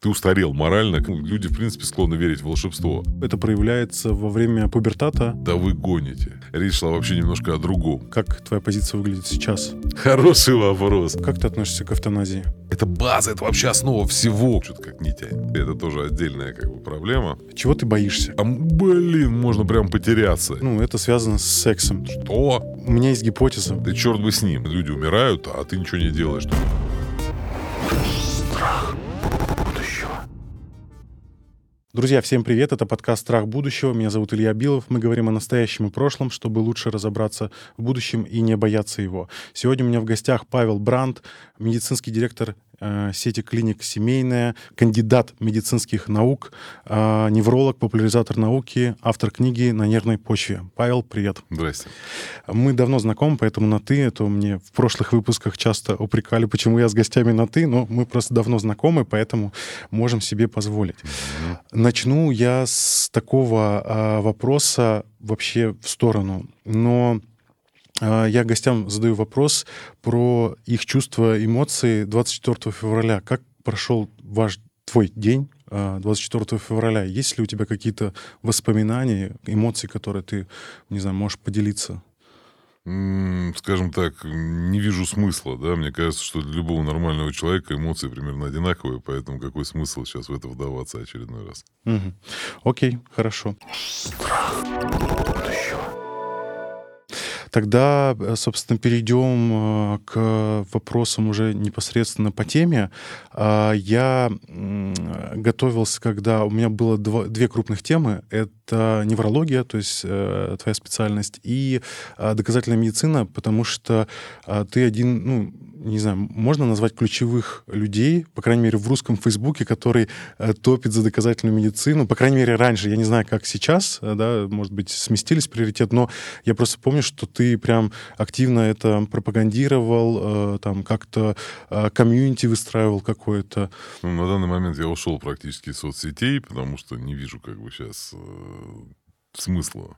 ты устарел морально. Люди, в принципе, склонны верить в волшебство. Это проявляется во время пубертата. Да вы гоните. Речь шла вообще немножко о другом. Как твоя позиция выглядит сейчас? Хороший вопрос. Как ты относишься к эвтаназии? Это база, это вообще основа всего. Что-то как не тянет. Это тоже отдельная как бы проблема. Чего ты боишься? А, блин, можно прям потеряться. Ну, это связано с сексом. Что? У меня есть гипотеза. Да черт бы с ним. Люди умирают, а ты ничего не делаешь. Друзья, всем привет! Это подкаст «Страх будущего». Меня зовут Илья Билов. Мы говорим о настоящем и прошлом, чтобы лучше разобраться в будущем и не бояться его. Сегодня у меня в гостях Павел Бранд, медицинский директор сети клиник «Семейная», кандидат медицинских наук, э, невролог, популяризатор науки, автор книги «На нервной почве». Павел, привет. Здрасте. Мы давно знакомы, поэтому на «ты». Это мне в прошлых выпусках часто упрекали, почему я с гостями на «ты», но мы просто давно знакомы, поэтому можем себе позволить. Mm-hmm. Начну я с такого а, вопроса вообще в сторону. Но я гостям задаю вопрос про их чувства, эмоции 24 февраля. Как прошел ваш твой день 24 а, февраля? Есть ли у тебя какие-то воспоминания, эмоции, которые ты, не знаю, можешь поделиться? Скажем так, не вижу смысла, да, мне кажется, что для любого нормального человека эмоции примерно одинаковые, поэтому какой смысл сейчас в это вдаваться очередной раз? Угу. Окей, хорошо. Страх будущего. Тогда, э, собственно, перейдем э, к вопросам уже непосредственно по теме. А, я готовился, когда у меня было два, две крупных темы. Это неврология, то есть э, твоя специальность, и доказательная медицина, потому что ты один, ну, не знаю, можно назвать ключевых людей, по крайней мере, в русском Фейсбуке, который э, топит за доказательную медицину. По крайней мере, раньше. Я не знаю, как сейчас, э, да, может быть, сместились приоритет, но я просто помню, что ты прям активно это пропагандировал, э, там как-то комьюнити выстраивал какое-то. Ну, на данный момент я ушел практически из соцсетей, потому что не вижу как бы сейчас смысла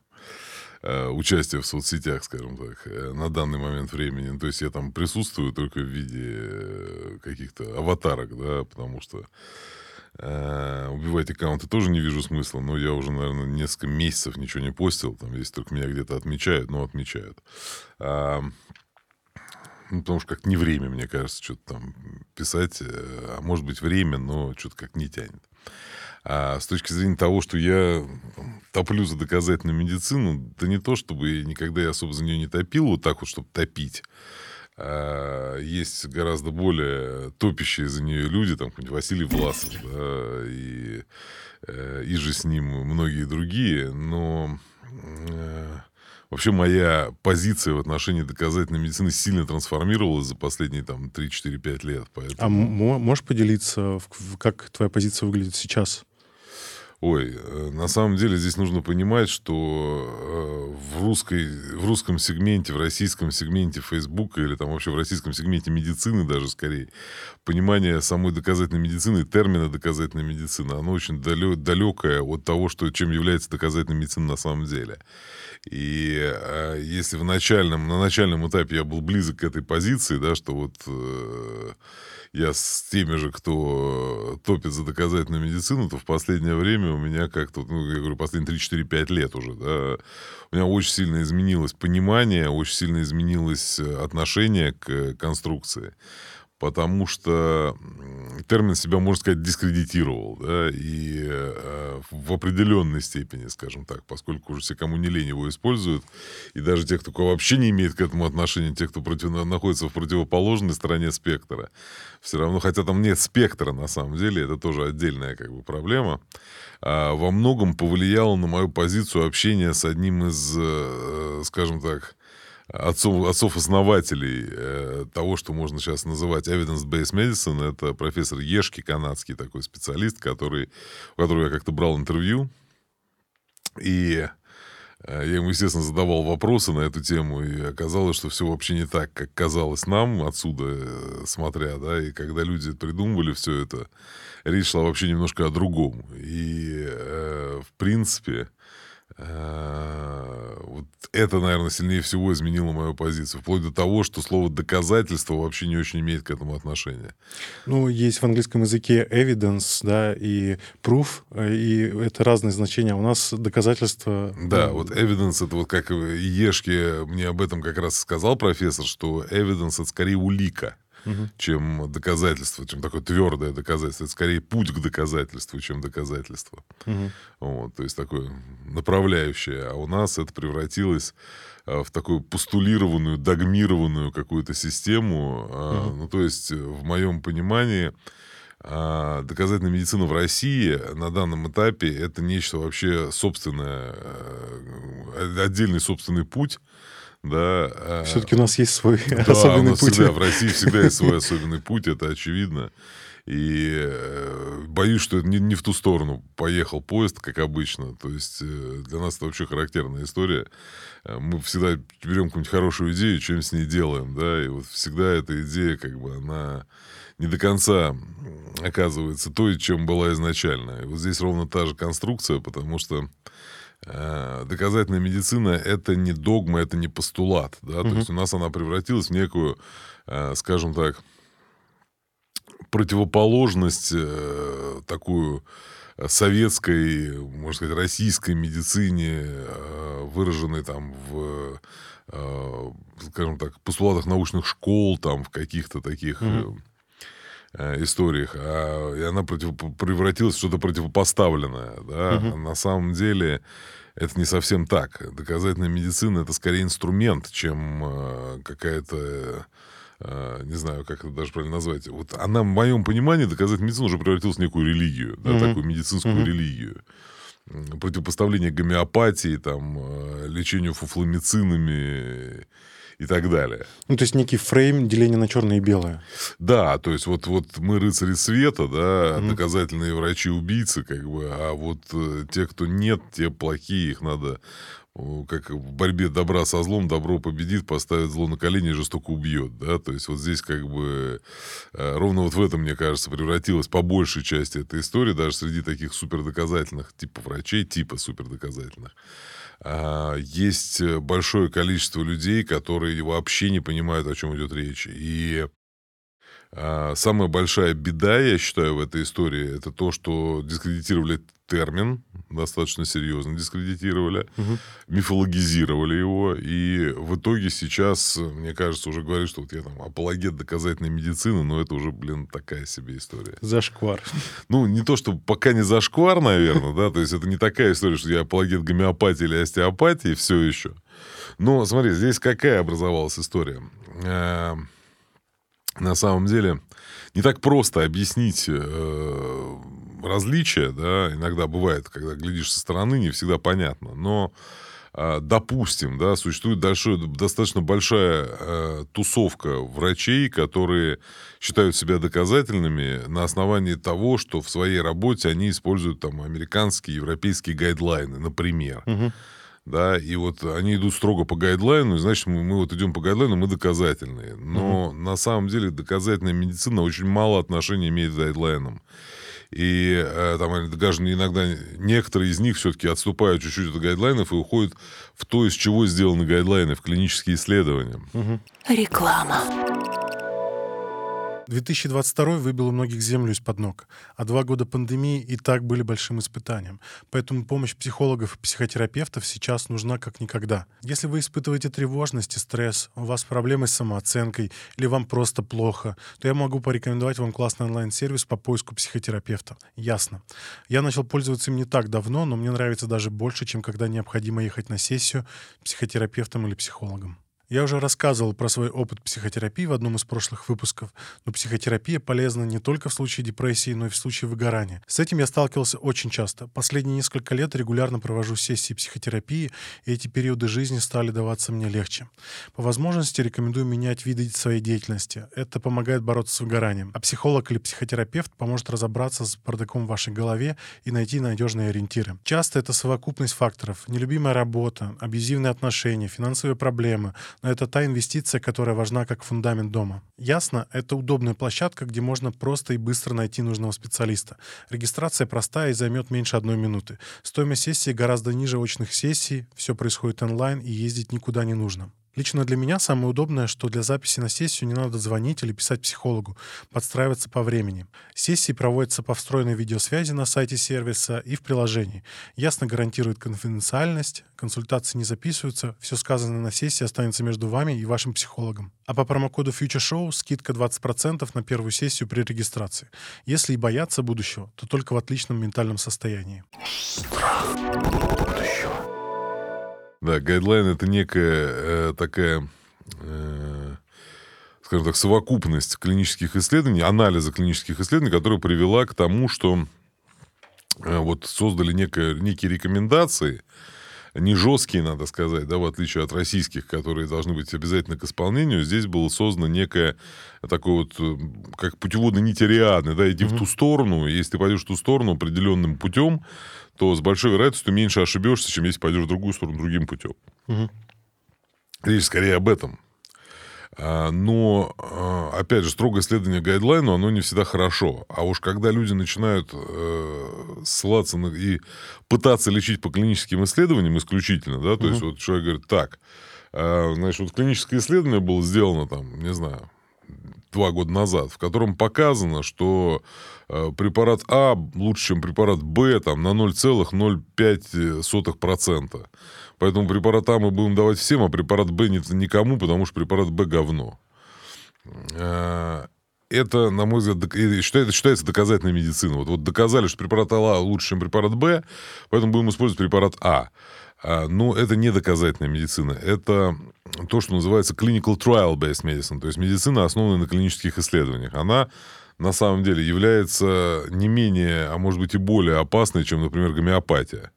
участие в соцсетях, скажем так, э, на данный момент времени. То есть я там присутствую только в виде э, каких-то аватарок, да, потому что э, убивать аккаунты тоже не вижу смысла, но я уже, наверное, несколько месяцев ничего не постил, там, если только меня где-то отмечают, но отмечают. А, ну, потому что как не время, мне кажется, что-то там писать, а может быть время, но что-то как не тянет. А с точки зрения того, что я топлю за доказательную медицину, да не то, чтобы никогда я особо за нее не топил, вот так вот, чтобы топить. А есть гораздо более топящие за нее люди, там какой-нибудь Василий Власов, да, и, э, и же с ним многие другие, но э, Вообще моя позиция в отношении доказательной медицины сильно трансформировалась за последние там 3-4-5 лет. Поэтому... А можешь поделиться, как твоя позиция выглядит сейчас? Ой, э, на самом деле здесь нужно понимать, что э, в, русской, в русском сегменте, в российском сегменте Фейсбука или там вообще в российском сегменте медицины даже скорее, понимание самой доказательной медицины, термина доказательной медицины, оно очень далекое от того, что, чем является доказательная медицина на самом деле. И э, если в начальном, на начальном этапе я был близок к этой позиции, да, что вот я с теми же, кто топит за доказательную медицину, то в последнее время у меня как-то, ну, я говорю, последние 3-4-5 лет уже, да, у меня очень сильно изменилось понимание, очень сильно изменилось отношение к конструкции потому что термин себя, можно сказать, дискредитировал, да, и э, в определенной степени, скажем так, поскольку уже все, кому не лень, его используют, и даже те, кто вообще не имеет к этому отношения, те, кто против, находится в противоположной стороне спектра, все равно, хотя там нет спектра, на самом деле, это тоже отдельная как бы проблема, а, во многом повлияло на мою позицию общения с одним из, э, скажем так, отцов, отцов-основателей э, того, что можно сейчас называть evidence-based medicine, это профессор Ешки, канадский такой специалист, который, у которого я как-то брал интервью. И э, я ему, естественно, задавал вопросы на эту тему, и оказалось, что все вообще не так, как казалось нам отсюда, э, смотря, да, и когда люди придумывали все это, речь шла вообще немножко о другом. И, э, в принципе, вот это, наверное, сильнее всего изменило мою позицию. Вплоть до того, что слово «доказательство» вообще не очень имеет к этому отношения. Ну, есть в английском языке evidence, да, и proof, и это разные значения. У нас доказательства... Да, ну... вот evidence — это вот как Ешке мне об этом как раз сказал профессор, что evidence — это скорее улика угу. чем доказательство, чем такое твердое доказательство. Это скорее путь к доказательству, чем доказательство. Угу. Вот, то есть такое направляющее. А у нас это превратилось а, в такую постулированную, догмированную какую-то систему. Угу. Ну, то есть, в моем понимании, а, доказательная медицина в России на данном этапе это нечто вообще собственное, отдельный собственный путь, да. А Все-таки у нас есть свой да, особенный у нас путь. Всегда, в России всегда есть свой особенный путь, это очевидно. И э, боюсь, что не, не в ту сторону поехал поезд, как обычно. То есть э, для нас это вообще характерная история. Э, мы всегда берем какую-нибудь хорошую идею, чем с ней делаем, да, и вот всегда эта идея, как бы, она не до конца оказывается той, чем была изначально. И вот здесь ровно та же конструкция, потому что Э, доказательная медицина это не догма, это не постулат, да, угу. то есть у нас она превратилась в некую, э, скажем так, противоположность э, такую советской, можно сказать, российской медицине, выраженной там в, скажем так, постулатах научных школ, там в каких-то таких угу. Историях, а, и она против, превратилась в что-то противопоставленное, да, угу. на самом деле это не совсем так. Доказательная медицина это скорее инструмент, чем э, какая-то э, не знаю, как это даже правильно назвать. Вот она, в моем понимании, доказательная медицина уже превратилась в некую религию, да, mm-hmm. такую медицинскую mm-hmm. религию. Противопоставление гомеопатии, там, э, лечению фуфломицинами и так далее. Ну, то есть некий фрейм деления на черное и белое. Да, то есть вот, вот мы рыцари света, да, mm доказательные врачи-убийцы, как бы, а вот э, те, кто нет, те плохие, их надо как в борьбе добра со злом, добро победит, поставит зло на колени и жестоко убьет, да, то есть вот здесь как бы э, ровно вот в этом, мне кажется, превратилась по большей части эта история, даже среди таких супердоказательных типа врачей, типа супердоказательных. А, есть э, большое количество людей, которые вообще не понимают, о чем идет речь. И а, самая большая беда, я считаю, в этой истории, это то, что дискредитировали термин, достаточно серьезно дискредитировали, угу. мифологизировали его, и в итоге сейчас, мне кажется, уже говорят, что вот я там апологет доказательной медицины, но это уже, блин, такая себе история. Зашквар. Ну, не то, что пока не зашквар, наверное, да, то есть это не такая история, что я апологет гомеопатии или остеопатии все еще. Но смотри, здесь какая образовалась история? Э, на самом деле не так просто объяснить э, различия, да, иногда бывает, когда глядишь со стороны, не всегда понятно, но э, допустим, да, существует большой, достаточно большая э, тусовка врачей, которые считают себя доказательными на основании того, что в своей работе они используют там американские, европейские гайдлайны, например. Угу да, и вот они идут строго по гайдлайну, и значит, мы, мы вот идем по гайдлайну, мы доказательные. Но угу. на самом деле доказательная медицина очень мало отношения имеет к гайдлайнам. И э, там даже иногда некоторые из них все-таки отступают чуть-чуть от гайдлайнов и уходят в то, из чего сделаны гайдлайны, в клинические исследования. Угу. Реклама. 2022 выбил у многих землю из-под ног, а два года пандемии и так были большим испытанием. Поэтому помощь психологов и психотерапевтов сейчас нужна как никогда. Если вы испытываете тревожность и стресс, у вас проблемы с самооценкой или вам просто плохо, то я могу порекомендовать вам классный онлайн-сервис по поиску психотерапевта. Ясно. Я начал пользоваться им не так давно, но мне нравится даже больше, чем когда необходимо ехать на сессию психотерапевтом или психологом. Я уже рассказывал про свой опыт психотерапии в одном из прошлых выпусков, но психотерапия полезна не только в случае депрессии, но и в случае выгорания. С этим я сталкивался очень часто. Последние несколько лет регулярно провожу сессии психотерапии, и эти периоды жизни стали даваться мне легче. По возможности рекомендую менять виды своей деятельности. Это помогает бороться с выгоранием. А психолог или психотерапевт поможет разобраться с бардаком в вашей голове и найти надежные ориентиры. Часто это совокупность факторов. Нелюбимая работа, абьюзивные отношения, финансовые проблемы, но это та инвестиция, которая важна как фундамент дома. Ясно, это удобная площадка, где можно просто и быстро найти нужного специалиста. Регистрация простая и займет меньше одной минуты. Стоимость сессии гораздо ниже очных сессий, все происходит онлайн и ездить никуда не нужно. Лично для меня самое удобное, что для записи на сессию не надо звонить или писать психологу, подстраиваться по времени. Сессии проводятся по встроенной видеосвязи на сайте сервиса и в приложении. Ясно гарантирует конфиденциальность, консультации не записываются, все сказанное на сессии останется между вами и вашим психологом. А по промокоду Future Show скидка 20% на первую сессию при регистрации. Если и бояться будущего, то только в отличном ментальном состоянии. Страх будущего. Да, гайдлайн это некая э, такая, э, скажем так, совокупность клинических исследований, анализа клинических исследований, которая привела к тому, что э, вот создали некое, некие рекомендации, не жесткие, надо сказать, да, в отличие от российских, которые должны быть обязательно к исполнению, здесь было создано некое такое вот, э, как путеводная нить Ариадны, да, иди mm-hmm. в ту сторону, если ты пойдешь в ту сторону определенным путем, то с большой вероятностью меньше ошибешься, чем если пойдешь в другую сторону другим путем. Угу. Речь скорее об этом. А, но, а, опять же, строгое следование гайдлайну, оно не всегда хорошо. А уж когда люди начинают э, ссылаться на, и пытаться лечить по клиническим исследованиям исключительно, да, то угу. есть вот человек говорит, так, э, значит, вот клиническое исследование было сделано там, не знаю, два года назад, в котором показано, что э, препарат А лучше, чем препарат Б там, на 0,05%. Поэтому препарат А мы будем давать всем, а препарат Б никому, потому что препарат Б говно. Э, это, на мой взгляд, считается, считается доказательной медициной. Вот, вот доказали, что препарат А лучше, чем препарат Б, поэтому будем использовать препарат А. А, но это не доказательная медицина. Это то, что называется clinical trial-based medicine, то есть медицина, основанная на клинических исследованиях. Она на самом деле является не менее, а может быть и более опасной, чем, например, гомеопатия.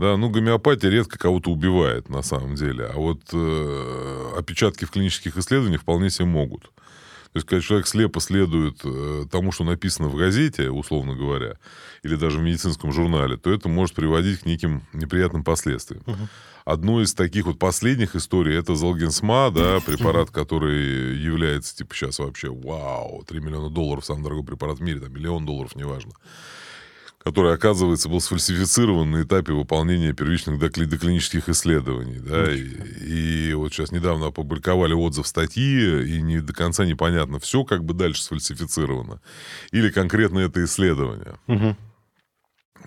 Да, ну, гомеопатия редко кого-то убивает, на самом деле. А вот э, опечатки в клинических исследованиях вполне себе могут. То есть, когда человек слепо следует э, тому, что написано в газете, условно говоря, или даже в медицинском журнале, то это может приводить к неким неприятным последствиям. Угу. Одну из таких вот последних историй это Золгенсма, да, препарат, который является, типа, сейчас вообще, вау, 3 миллиона долларов, самый дорогой препарат в мире, там, миллион долларов, неважно который, оказывается, был сфальсифицирован на этапе выполнения первичных доклинических исследований. Да, и, и вот сейчас недавно опубликовали отзыв статьи, и не до конца непонятно, все как бы дальше сфальсифицировано. Или конкретно это исследование. Угу.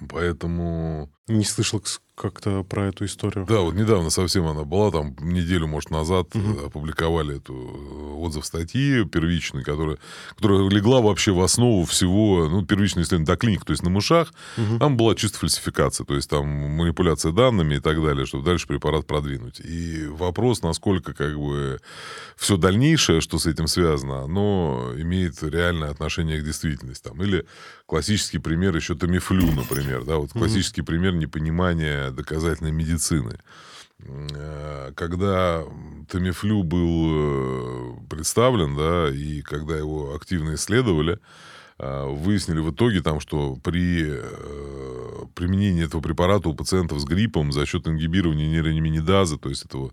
Поэтому... Не слышал, как-то про эту историю. Да, вот недавно совсем она была, там неделю, может, назад угу. опубликовали эту э, отзыв статьи первичной, которая, которая легла вообще в основу всего, ну, первичное исследование до клиник, то есть на мышах, угу. там была чисто фальсификация, то есть там манипуляция данными и так далее, чтобы дальше препарат продвинуть. И вопрос, насколько как бы все дальнейшее, что с этим связано, оно имеет реальное отношение к действительности. Там. Или классический пример еще Тамифлю, например, да, вот классический угу. пример непонимания доказательной медицины. Э, когда Тамифлю был э, представлен, да, и когда его активно исследовали, э, выяснили в итоге, там, что при применении этого препарата у пациентов с гриппом за счет ингибирования нейрониминидазы, то есть этого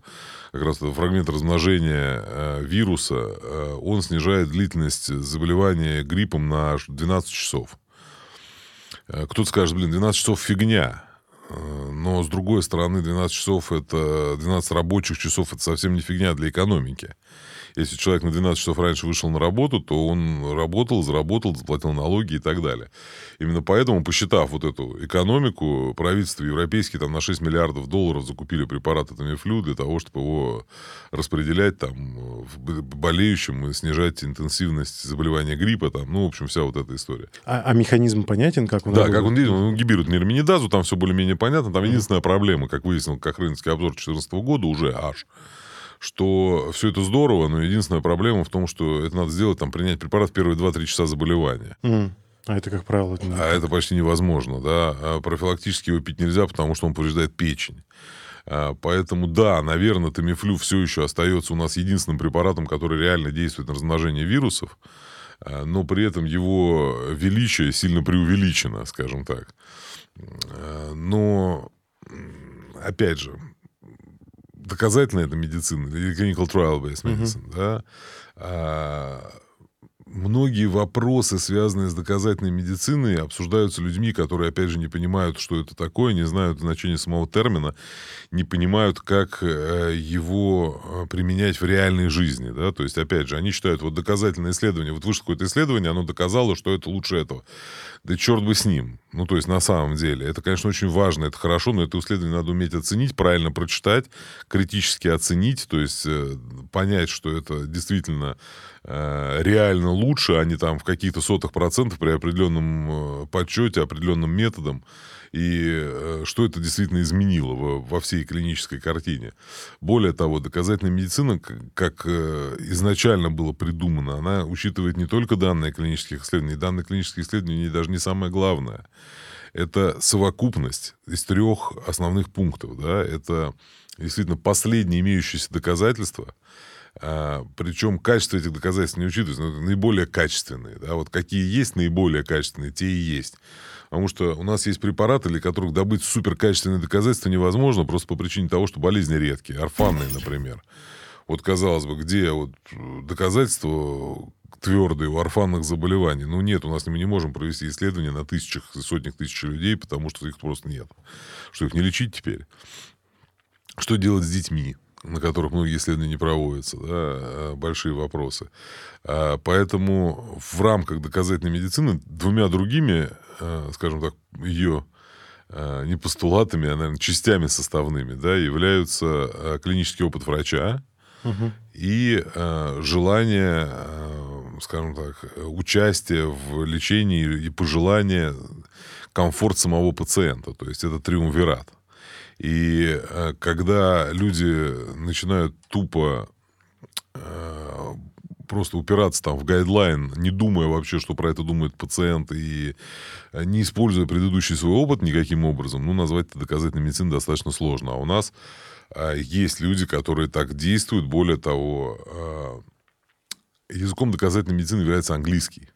как раз этого фрагмента размножения вируса, он снижает длительность заболевания гриппом на 12 часов. Кто-то скажет, блин, 12 часов фигня. Но, с другой стороны, 12 часов это 12 рабочих часов это совсем не фигня для экономики. Если человек на 12 часов раньше вышел на работу, то он работал, заработал, заплатил налоги и так далее. Именно поэтому, посчитав вот эту экономику, правительство европейские там на 6 миллиардов долларов закупили препарат Тамифлю для того, чтобы его распределять там болеющим и снижать интенсивность заболевания гриппа. Там, ну, в общем, вся вот эта история. А, а механизм понятен, как он Да, работает? как он действует. Он гибирует нейроминидазу, там все более-менее понятно. Там единственная проблема, как выяснил как рыночный обзор 2014 года, уже аж что все это здорово, но единственная проблема в том, что это надо сделать, там, принять препарат в первые 2-3 часа заболевания. Mm. А это, как правило... Не а это почти невозможно, да. А профилактически его пить нельзя, потому что он повреждает печень. А, поэтому, да, наверное, Тамифлю все еще остается у нас единственным препаратом, который реально действует на размножение вирусов, а, но при этом его величие сильно преувеличено, скажем так. А, но, опять же, доказательная это медицина, или clinical trial-based medicine, uh-huh. да, а, многие вопросы, связанные с доказательной медициной, обсуждаются людьми, которые, опять же, не понимают, что это такое, не знают значения самого термина, не понимают, как э, его э, применять в реальной жизни. Да? То есть, опять же, они считают, вот доказательное исследование, вот вышло какое-то исследование, оно доказало, что это лучше этого. Да черт бы с ним. Ну, то есть, на самом деле. Это, конечно, очень важно, это хорошо, но это исследование надо уметь оценить, правильно прочитать, критически оценить, то есть э, понять, что это действительно Э, реально лучше, а не там в каких-то сотых процентов при определенном э, подсчете, определенным методом, и э, что это действительно изменило во, во всей клинической картине. Более того, доказательная медицина, как изначально было придумано, она учитывает не только данные клинических исследований, данные клинических исследований даже не самое главное. Это совокупность из трех основных пунктов. Да? Это действительно последние имеющиеся доказательства – а, причем качество этих доказательств не учитывается, но наиболее качественные. Да? Вот какие есть наиболее качественные, те и есть. Потому что у нас есть препараты, для которых добыть суперкачественные доказательства невозможно, просто по причине того, что болезни редкие, орфанные, например. Вот, казалось бы, где вот доказательства твердые у орфанных заболеваний? Ну, нет, у нас мы не можем провести исследования на тысячах, сотнях тысяч людей, потому что их просто нет. Что их не лечить теперь? Что делать с детьми? на которых многие исследования не проводятся, да, а, большие вопросы. А, поэтому в рамках доказательной медицины двумя другими, скажем так, ее не постулатами, а, наверное, частями составными, да, являются клинический опыт врача угу. и желание, скажем так, участие в лечении и пожелание комфорт самого пациента. То есть это триумвират. И э, когда люди начинают тупо э, просто упираться там в гайдлайн, не думая вообще, что про это думает пациент, и не используя предыдущий свой опыт никаким образом, ну, назвать это доказательной медициной достаточно сложно. А у нас есть люди, которые так действуют. Более того, языком доказательной медицины является английский.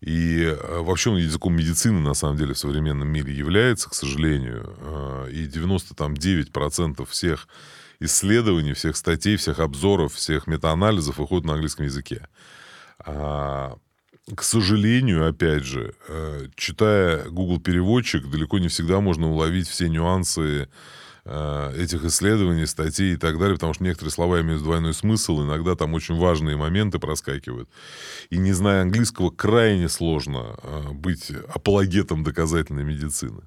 И э, вообще он языком медицины, на самом деле, в современном мире является, к сожалению. И 99% всех исследований, всех статей, всех обзоров, всех метаанализов выходят на английском языке. А, к сожалению, опять же, э, читая Google переводчик, далеко не всегда можно уловить все нюансы Э, этих исследований, статей и так далее, потому что некоторые слова имеют двойной смысл, иногда там очень важные моменты проскакивают. И не зная английского, крайне сложно э, быть апологетом доказательной медицины.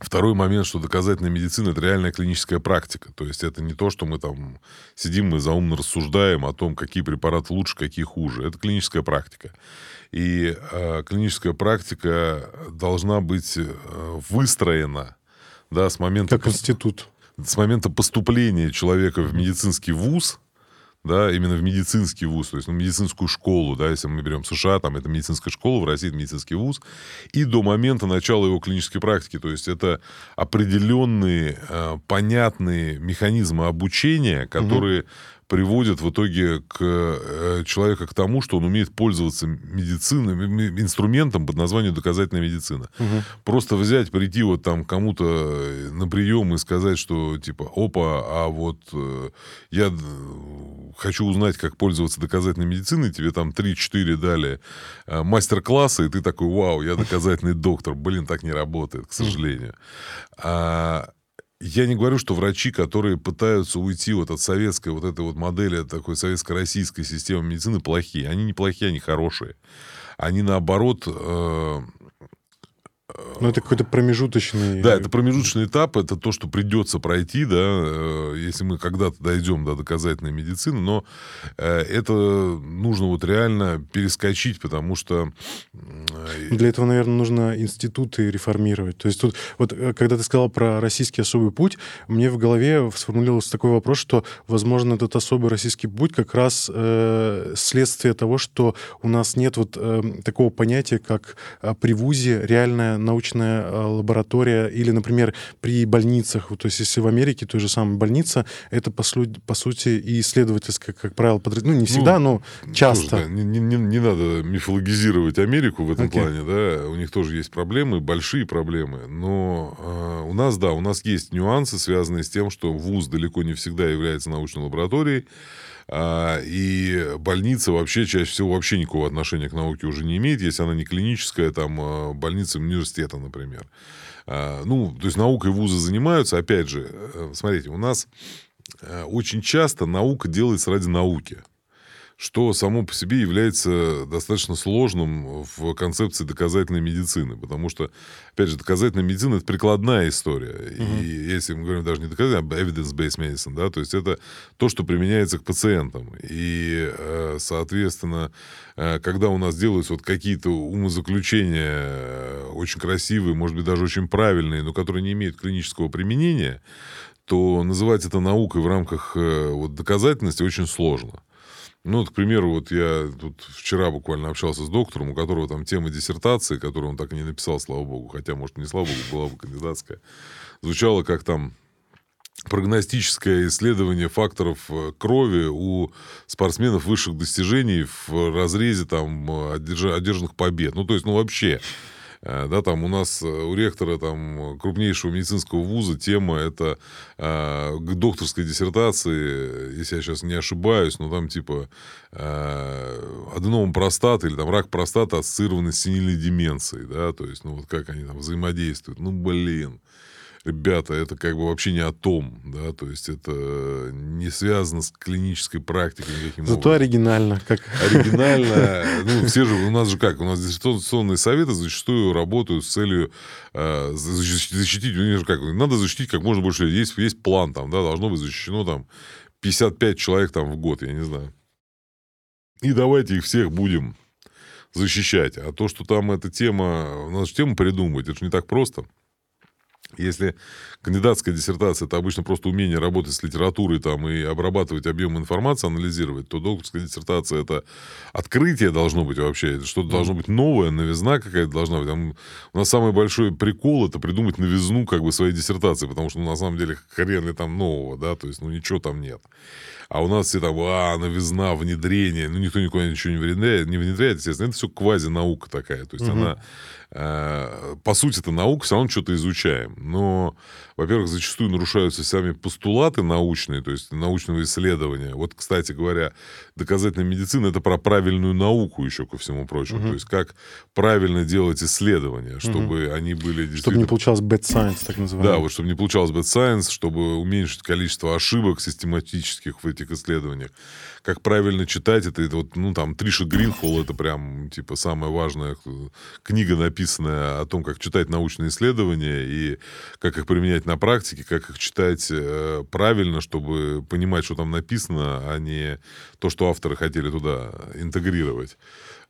Э, второй момент, что доказательная медицина это реальная клиническая практика. То есть это не то, что мы там сидим, мы заумно рассуждаем о том, какие препараты лучше, какие хуже. Это клиническая практика. И э, клиническая практика должна быть выстроена да, с момента... Как институт. С момента поступления человека в медицинский вуз, да, именно в медицинский вуз, то есть ну, медицинскую школу, да, если мы берем США, там это медицинская школа, в России это медицинский вуз, и до момента начала его клинической практики, то есть это определенные э, понятные механизмы обучения, которые угу приводит в итоге к э, человеку к тому, что он умеет пользоваться медициной, инструментом под названием доказательная медицина. Угу. Просто взять, прийти вот там кому-то э, на прием и сказать, что типа, опа, а вот э, я хочу узнать, как пользоваться доказательной медициной, тебе там 3-4 дали мастер-классы, и ты такой, вау, я доказательный доктор. Блин, так не работает, к сожалению. А я не говорю, что врачи, которые пытаются уйти вот от советской вот этой вот модели, такой советско-российской системы медицины, плохие. Они не плохие, они хорошие. Они, наоборот, э, ну, это какой-то промежуточный... Да, это промежуточный этап, это то, что придется пройти, да, э, если мы когда-то дойдем до доказательной медицины, но э, это нужно вот реально перескочить, потому что... Э, Для этого, наверное, нужно институты реформировать. То есть тут, вот когда ты сказал про российский особый путь, мне в голове сформулировался такой вопрос, что, возможно, этот особый российский путь как раз э, следствие того, что у нас нет вот э, такого понятия, как при ВУЗе реальная научная э, лаборатория, или, например, при больницах, то есть если в Америке той же самой больница, это, по, су- по сути, и исследовательская, как правило, подряд... ну, не всегда, ну, но часто. Тоже, да, не, не, не надо мифологизировать Америку в этом okay. плане, да, у них тоже есть проблемы, большие проблемы, но э, у нас, да, у нас есть нюансы, связанные с тем, что ВУЗ далеко не всегда является научной лабораторией, и больница вообще чаще всего вообще никакого отношения к науке уже не имеет, если она не клиническая, там, а, больница университета, например. А, ну, то есть наукой вузы занимаются, опять же, э, смотрите, у нас э, очень часто наука делается ради науки что само по себе является достаточно сложным в концепции доказательной медицины, потому что, опять же, доказательная медицина – это прикладная история. Угу. И если мы говорим даже не доказательная, а evidence-based medicine, да, то есть это то, что применяется к пациентам. И, э, соответственно, э, когда у нас делаются вот какие-то умозаключения э, очень красивые, может быть, даже очень правильные, но которые не имеют клинического применения, то называть это наукой в рамках вот, доказательности очень сложно. Ну, к примеру, вот я тут вчера буквально общался с доктором, у которого там тема диссертации, которую он так и не написал, слава богу, хотя, может, не слава богу, была бы кандидатская, звучала как там прогностическое исследование факторов э, крови у спортсменов высших достижений в разрезе там одержанных побед. Ну, то есть, ну, вообще, Э, да, там у нас э, у ректора там крупнейшего медицинского вуза тема это э, докторской диссертации, если я сейчас не ошибаюсь, но там типа э, аденом простаты или там рак простаты ассоциированный с синильной деменцией, да, то есть, ну вот как они там взаимодействуют, ну блин ребята, это как бы вообще не о том, да, то есть это не связано с клинической практикой никаким Зато образом. оригинально. Как... Оригинально. Ну, все же, у нас же как, у нас диссертационные советы зачастую работают с целью э, защитить, у них же как, надо защитить как можно больше, есть, есть план там, да, должно быть защищено там 55 человек там в год, я не знаю. И давайте их всех будем защищать. А то, что там эта тема, надо же тему придумывать, это же не так просто. Если кандидатская диссертация это обычно просто умение работать с литературой там, и обрабатывать объем информации, анализировать, то докторская диссертация это открытие должно быть вообще, что-то должно быть новое, новизна какая-то должна быть. Там, у нас самый большой прикол это придумать новизну как бы своей диссертации, потому что ну, на самом деле хрен ли там нового, да, то есть ну ничего там нет. А у нас все там, а, новизна, внедрение. Ну, никто никуда ничего не внедряет, не внедряет естественно. Это все квази-наука такая. То есть угу. она Э, по сути, это наука, все равно что-то изучаем. Но, во-первых, зачастую нарушаются сами постулаты научные, то есть научного исследования. Вот, кстати говоря, доказательная медицина это про правильную науку еще ко всему прочему. Угу. То есть как правильно делать исследования, чтобы угу. они были действительно... Чтобы не получалось bad science, так называемый. Да, вот чтобы не получалось bad science, чтобы уменьшить количество ошибок систематических в этих исследованиях. Как правильно читать это, это вот, ну, там, Триша Гринхолл, это прям, типа, самая важная книга, написанная о том, как читать научные исследования и как их применять на практике, как их читать э, правильно, чтобы понимать, что там написано, а не то, что авторы хотели туда интегрировать.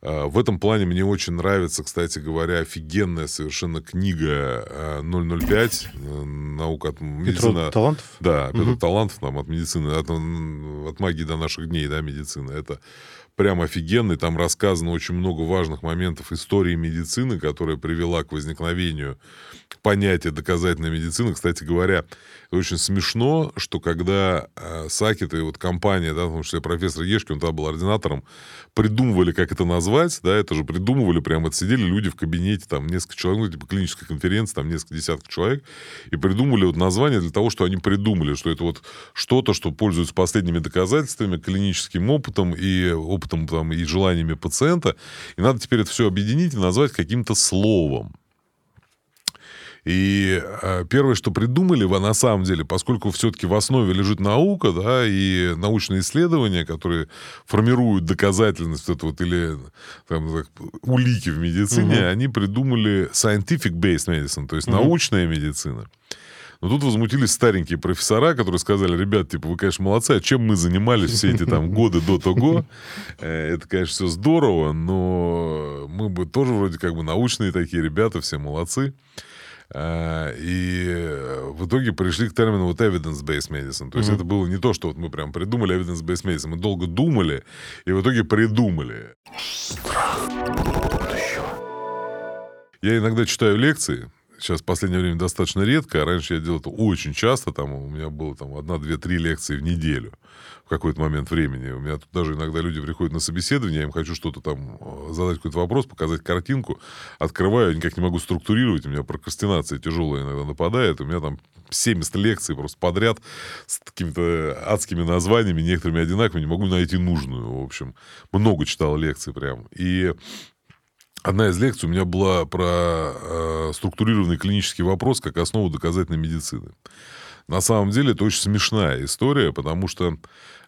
А, в этом плане мне очень нравится, кстати говоря, офигенная совершенно книга 005 а, э, «Наука от медицины». Петро Талантов? Да, Петро угу. Талантов нам от медицины, от, от магии до наших дней, да, медицина. Это прям офигенный. Там рассказано очень много важных моментов истории медицины, которая привела к возникновению понятия доказательной медицины. Кстати говоря, очень смешно, что когда э, Сакет и вот компания, да, потому что профессор Ешки, он там был ординатором, придумывали, как это назвать, да, это же придумывали, прямо это сидели люди в кабинете, там несколько человек, ну, типа клиническая конференция, там несколько десятков человек, и придумали вот название для того, что они придумали, что это вот что-то, что пользуется последними доказательствами, клиническим опытом и опытом там, и желаниями пациента, и надо теперь это все объединить и назвать каким-то словом. И э, первое, что придумали, на самом деле, поскольку все-таки в основе лежит наука, да, и научные исследования, которые формируют доказательность это вот, или там, так, улики в медицине, угу. они придумали scientific-based medicine, то есть угу. научная медицина. Но тут возмутились старенькие профессора, которые сказали, ребят, типа, вы, конечно, молодцы, а чем мы занимались все эти там годы до того? Э, это, конечно, все здорово, но мы бы тоже вроде как бы научные такие ребята, все молодцы. Э, и э, в итоге пришли к термину вот evidence-based medicine. То есть mm-hmm. это было не то, что вот мы прям придумали evidence-based medicine. Мы долго думали и в итоге придумали. Страх Я иногда читаю лекции, сейчас в последнее время достаточно редко, а раньше я делал это очень часто, там у меня было там одна, две, три лекции в неделю в какой-то момент времени. У меня тут даже иногда люди приходят на собеседование, я им хочу что-то там э, задать какой-то вопрос, показать картинку, открываю, никак не могу структурировать, у меня прокрастинация тяжелая иногда нападает, у меня там 70 лекций просто подряд с какими-то адскими названиями, некоторыми одинаковыми, не могу найти нужную, в общем. Много читал лекций прям. И Одна из лекций у меня была про э, структурированный клинический вопрос как основу доказательной медицины. На самом деле это очень смешная история, потому что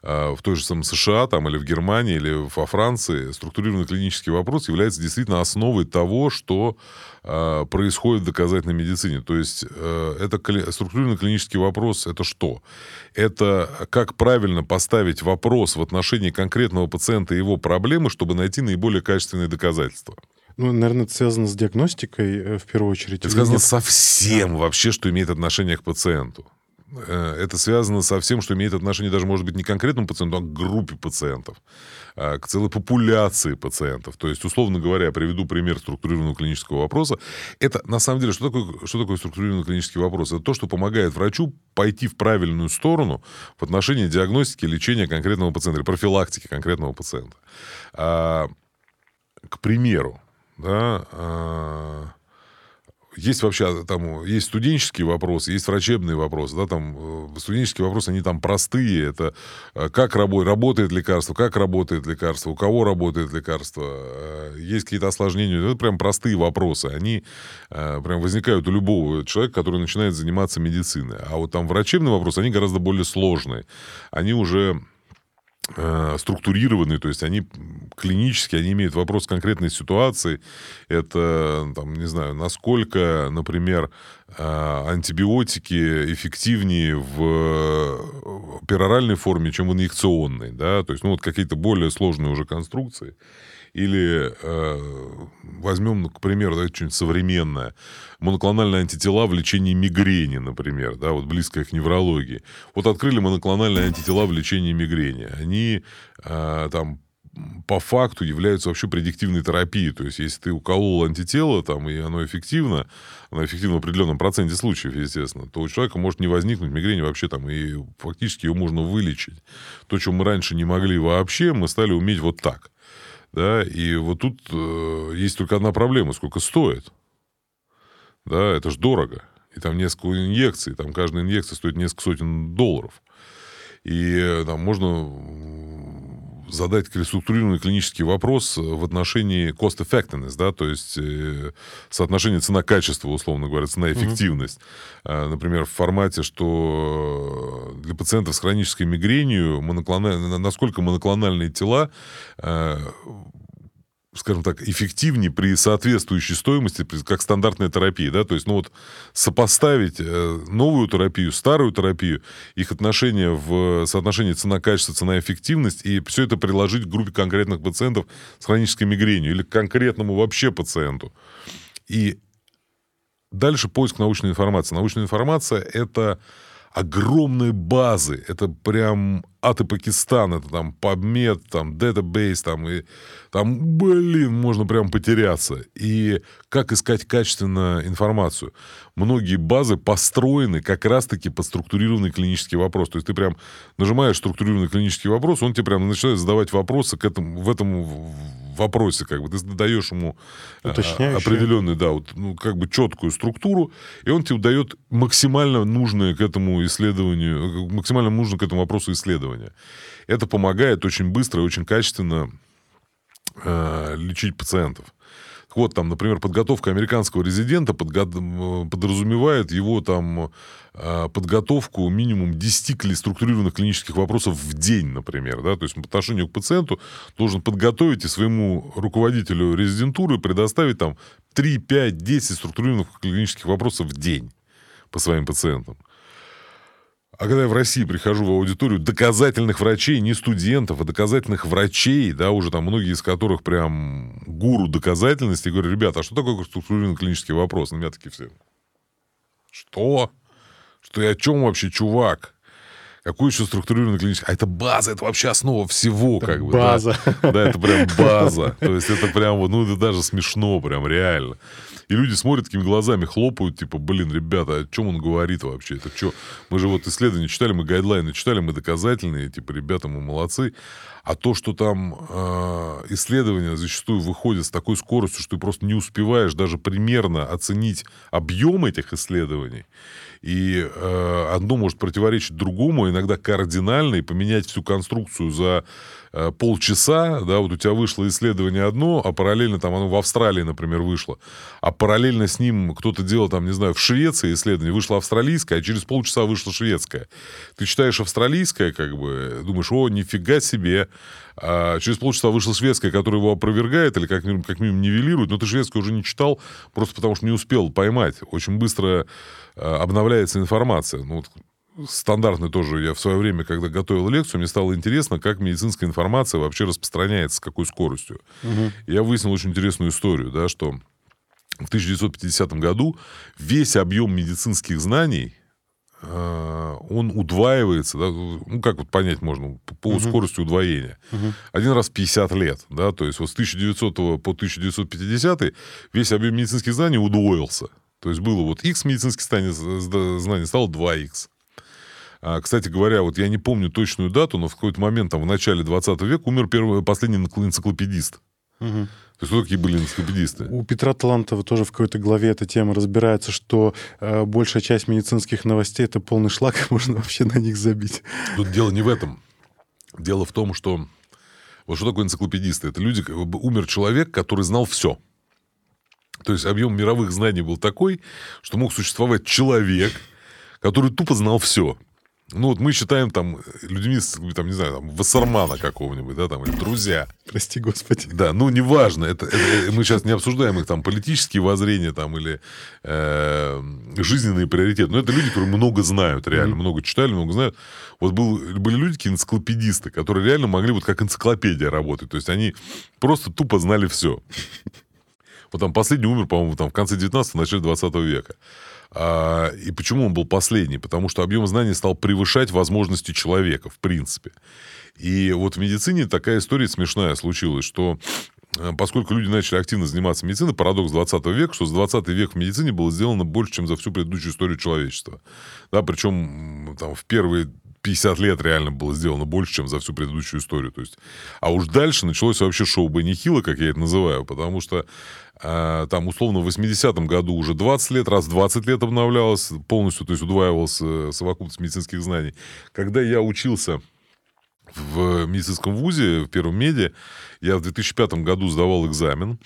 э, в той же самой США там, или в Германии, или во Франции структурированный клинический вопрос является действительно основой того, что э, происходит в доказательной медицине. То есть э, это кли- структурированный клинический вопрос это что? Это как правильно поставить вопрос в отношении конкретного пациента и его проблемы, чтобы найти наиболее качественные доказательства. Ну, наверное, это связано с диагностикой э, в первую очередь. Это связано со всем вообще, что имеет отношение к пациенту. Э, это связано со всем, что имеет отношение даже, может быть, не к конкретному пациенту, а к группе пациентов, а к целой популяции пациентов. То есть, условно говоря, я приведу пример структурированного клинического вопроса. Это, на самом деле, что такое, что такое структурированный клинический вопрос? Это то, что помогает врачу пойти в правильную сторону в отношении диагностики, лечения конкретного пациента или профилактики конкретного пациента. А, к примеру, да, а, есть вообще там есть студенческие вопросы, есть врачебные вопросы, да, там э, студенческие вопросы они там простые, это э, как работает, работает лекарство, как работает лекарство, у кого работает лекарство, э, есть какие-то осложнения, это прям простые вопросы, они прям возникают у любого человека, который начинает заниматься медициной, а вот там врачебные вопросы, они гораздо более сложные, они уже Э, структурированные, то есть они клинически, они имеют вопрос конкретной ситуации. Это, там, не знаю, насколько, например, э, антибиотики эффективнее в пероральной форме, чем в инъекционной, да, то есть, ну, вот какие-то более сложные уже конструкции. Или э, возьмем, ну, к примеру, да, что-нибудь современное. Моноклональные антитела в лечении мигрени, например, да, вот близкое к неврологии. Вот открыли моноклональные антитела в лечении мигрени. Они э, там по факту являются вообще предиктивной терапией. То есть, если ты уколол антитело, там, и оно эффективно, оно эффективно в определенном проценте случаев, естественно, то у человека может не возникнуть мигрень вообще там, и фактически ее можно вылечить. То, что мы раньше не могли вообще, мы стали уметь вот так. Да, и вот тут э, есть только одна проблема, сколько стоит. Да, это ж дорого. И там несколько инъекций, там каждая инъекция стоит несколько сотен долларов. И э, там можно задать структурированный клинический вопрос в отношении cost effectiveness, да, то есть э, соотношение цена-качество, условно говоря, цена-эффективность. Mm-hmm. Например, в формате, что для пациентов с хронической мигренью моноклональные, насколько моноклональные тела э, скажем так, эффективнее при соответствующей стоимости, как стандартная терапия, да, то есть, ну вот сопоставить э, новую терапию, старую терапию, их отношения в соотношении цена-качество, цена-эффективность, и все это приложить к группе конкретных пациентов с хронической мигренью или к конкретному вообще пациенту. И дальше поиск научной информации. Научная информация — это огромные базы, это прям ад и Пакистан, это там PubMed, там Database, там и там, блин, можно прям потеряться. И как искать качественно информацию? Многие базы построены как раз-таки под структурированный клинический вопрос. То есть ты прям нажимаешь структурированный клинический вопрос, он тебе прям начинает задавать вопросы к этому, в этом вопросе, как бы ты даешь ему а, определенную, да, вот, ну, как бы четкую структуру, и он тебе дает максимально нужное к этому исследованию, максимально нужно к этому вопросу исследования. Это помогает очень быстро и очень качественно э, лечить пациентов. Вот там, например, подготовка американского резидента подго... подразумевает его там э, подготовку минимум 10 структурированных клинических вопросов в день, например, да, то есть по отношению к пациенту должен подготовить и своему руководителю резидентуры предоставить там 3, 5, 10 структурированных клинических вопросов в день по своим пациентам. А когда я в России прихожу в аудиторию доказательных врачей, не студентов, а доказательных врачей, да, уже там многие из которых прям гуру доказательности, говорю, ребята, а что такое структурированный клинический вопрос? На меня такие все. Что? Что я о чем вообще, чувак? Какой еще структурированный клинический? А это база, это вообще основа всего, Это как бы. база. Да, да, это прям база. То есть это прям, вот, ну, это даже смешно, прям реально. И люди смотрят такими глазами, хлопают, типа, блин, ребята, о чем он говорит вообще? Это что? Мы же вот исследования читали, мы гайдлайны читали, мы доказательные, типа, ребята, мы молодцы. А то, что там э, исследования зачастую выходят с такой скоростью, что ты просто не успеваешь даже примерно оценить объем этих исследований, и э, одно может противоречить другому, иногда кардинально, и поменять всю конструкцию за э, полчаса, да, вот у тебя вышло исследование одно, а параллельно там оно в Австралии, например, вышло, а параллельно с ним кто-то делал там, не знаю, в Швеции исследование, вышло австралийское, а через полчаса вышло шведское. Ты читаешь австралийское, как бы, думаешь, о, нифига себе, а через полчаса вышло шведское, которое его опровергает или как минимум, как минимум нивелирует, но ты шведское уже не читал, просто потому что не успел поймать. Очень быстро э, обновляется информация. Ну, вот стандартный тоже. Я в свое время, когда готовил лекцию, мне стало интересно, как медицинская информация вообще распространяется, с какой скоростью. Мгм. Я выяснил очень интересную историю, да, что в 1950 году весь объем медицинских знаний э, он удваивается, да, ну как вот понять можно, по- Мгм. скорости удвоения. Мгм. Один раз в 50 лет, да, то есть вот с 1900 по 1950 весь объем медицинских знаний удвоился. То есть было вот X медицинских знаний, знаний стало 2X. А, кстати говоря, вот я не помню точную дату, но в какой-то момент, там, в начале 20 века, умер первый, последний энцикл- энциклопедист. Мгм. То есть кто такие были энциклопедисты? У Петра Талантова тоже в какой-то главе эта тема разбирается, что э, большая часть медицинских новостей это полный шлак, и можно вообще на них забить. Тут дело не в этом. Дело в том, что... Вот что такое энциклопедисты? Это люди, как бы умер человек, который знал все. То есть объем мировых знаний был такой, что мог существовать человек, который тупо знал все. Ну вот мы считаем там людьми, с, там, не знаю, там, Вассермана какого-нибудь, да, там, или друзья. Прости, Господи. Да, ну неважно, это, это- мы сейчас не обсуждаем их там политические воззрения там или э, жизненные приоритеты, но это люди, которые много знают, реально, Мгм. много читали, много знают. Вот был, были люди, такие энциклопедисты, которые реально могли вот как энциклопедия работать, то есть они просто тупо знали все. Вот там последний умер, по-моему, там в конце 19-го, начале 20 века. А, и почему он был последний? Потому что объем знаний стал превышать возможности человека, в принципе. И вот в медицине такая история смешная случилась, что э, поскольку люди начали активно заниматься медициной, парадокс 20 века, что за 20 век в медицине было сделано больше, чем за всю предыдущую историю человечества. Да, причем там в первые 50 лет реально было сделано больше, чем за всю предыдущую историю. То есть, а уж дальше началось вообще шоу Бенни Хилла, как я это называю, потому что э, там условно в 80-м году уже 20 лет, раз в 20 лет обновлялось полностью, то есть удваивалась э, совокупность медицинских знаний. Когда я учился в медицинском вузе, в первом меди, я в 2005 году сдавал экзамен,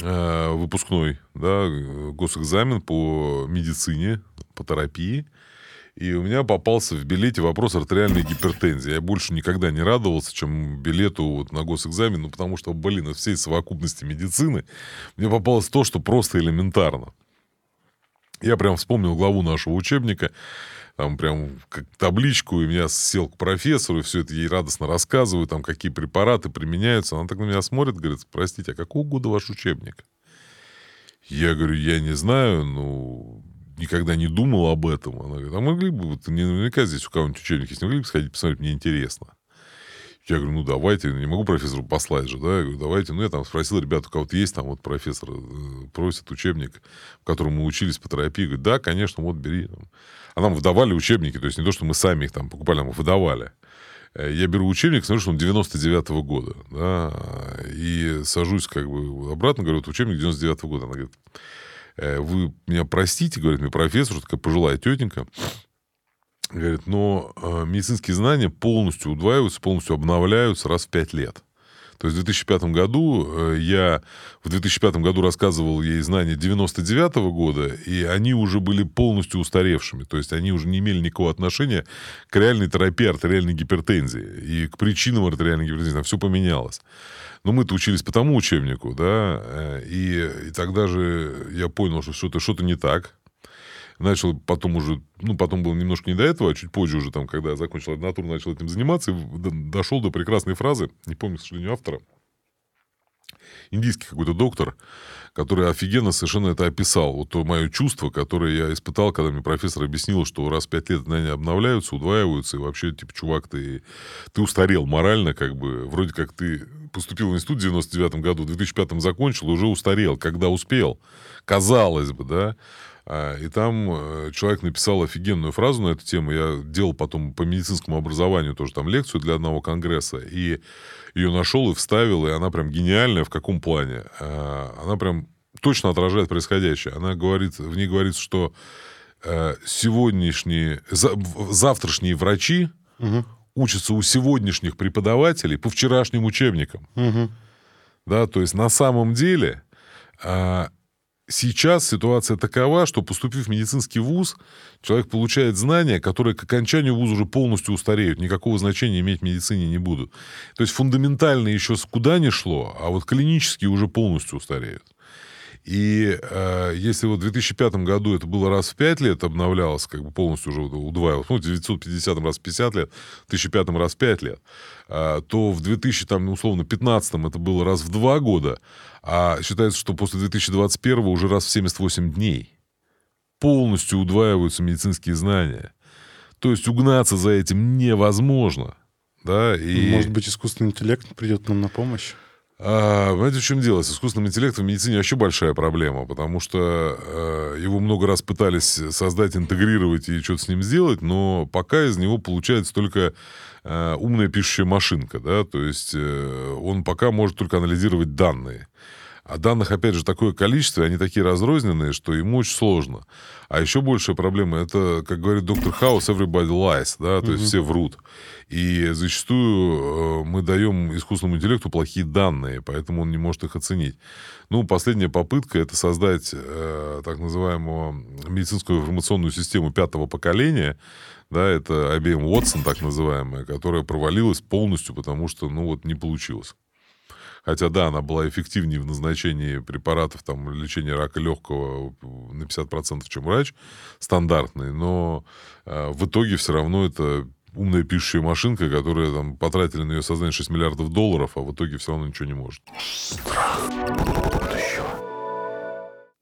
э, выпускной, да, госэкзамен по медицине, по терапии. И у меня попался в билете вопрос артериальной гипертензии. Я больше никогда не радовался, чем билету вот на госэкзамен, ну, потому что, блин, из всей совокупности медицины мне попалось то, что просто элементарно. Я прям вспомнил главу нашего учебника, там прям как табличку, и меня сел к профессору, и все это ей радостно рассказываю, там какие препараты применяются. Она так на меня смотрит, говорит, простите, а какого года ваш учебник? Я говорю, я не знаю, ну, никогда не думал об этом. Она говорит, а могли бы, вот, наверняка здесь у кого-нибудь учебник есть, могли бы сходить посмотреть, мне интересно. Я говорю, ну давайте, не могу профессору послать же, да, я говорю, давайте, ну я там спросил, ребята, у кого-то есть там вот профессор э, просит учебник, в котором мы учились по терапии, говорит, да, конечно, вот бери. А нам выдавали учебники, то есть не то, что мы сами их там покупали, нам выдавали. Э, Я беру учебник, смотрю, что он 99-го года, да, и сажусь как бы обратно, говорю, вот учебник 99-го года. Она говорит, «Э, вы меня простите, говорит мне профессор, такая пожилая тетенька, говорит, но э, медицинские знания полностью удваиваются, полностью обновляются раз в пять лет. То есть в 2005 году э, я в 2005 году рассказывал ей знания 99 года, и они уже были полностью устаревшими. То есть они уже не имели никакого отношения к реальной терапии артериальной гипертензии и к причинам артериальной гипертензии. Там все поменялось. Но мы-то учились по тому учебнику, да, э, и, и тогда же я понял, что что-то что не так. Начал потом уже, ну, потом было немножко не до этого, а чуть позже уже, там, когда я закончил ординатуру, начал этим заниматься, и дошел до прекрасной фразы, не помню, к сожалению, автора. Индийский какой-то доктор, который офигенно совершенно это описал. Вот то мое чувство, которое я испытал, когда мне профессор объяснил, что раз в пять лет знания обновляются, удваиваются, и вообще, типа, чувак, ты, ты устарел морально, как бы, вроде как ты поступил в институт в 99 году, в 2005 закончил, уже устарел, когда успел. Казалось бы, да. А, и там э, человек написал офигенную фразу на эту тему. Я делал потом по медицинскому образованию тоже там лекцию для одного конгресса. И ее нашел и вставил, и она прям гениальная. В каком плане? А, она прям точно отражает происходящее. Она говорит, в ней говорится, что э, сегодняшние, завтрашние врачи угу. учатся у сегодняшних преподавателей по вчерашним учебникам. Угу. Да, то есть на самом деле а, Сейчас ситуация такова, что поступив в медицинский вуз, человек получает знания, которые к окончанию вуза уже полностью устареют, никакого значения иметь в медицине не будут. То есть фундаментально еще куда ни шло, а вот клинические уже полностью устареют. И э, если вот в 2005 году это было раз в 5 лет обновлялось, как бы полностью уже удваивалось, ну, в 950 раз в 50 лет, в 2005 раз в 5 лет, э, то в 2000, там, условно, 15 это было раз в 2 года, а считается, что после 2021 уже раз в 78 дней полностью удваиваются медицинские знания. То есть угнаться за этим невозможно. Да, и... Может быть, искусственный интеллект придет нам на помощь? А, понимаете, в чем дело? С искусственным интеллектом в медицине вообще большая проблема, потому что э, его много раз пытались создать, интегрировать и что-то с ним сделать, но пока из него получается только э, умная пишущая машинка, да, то есть э, он пока может только анализировать данные. А данных, опять же, такое количество, они такие разрозненные, что ему очень сложно. А еще большая проблема, это, как говорит доктор Хаус, everybody lies, да, то mm-hmm. есть все врут. И зачастую э, мы даем искусственному интеллекту плохие данные, поэтому он не может их оценить. Ну, последняя попытка — это создать э, так называемую медицинскую информационную систему пятого поколения, да, это IBM Watson, так называемая, которая провалилась полностью, потому что, ну, вот не получилось. Хотя, да, она была эффективнее в назначении препаратов там, лечения рака легкого на 50%, чем врач стандартный, но э, в итоге все равно это умная пишущая машинка, которая там потратили на ее создание 6 миллиардов долларов, а в итоге все равно ничего не может. Страх будущего.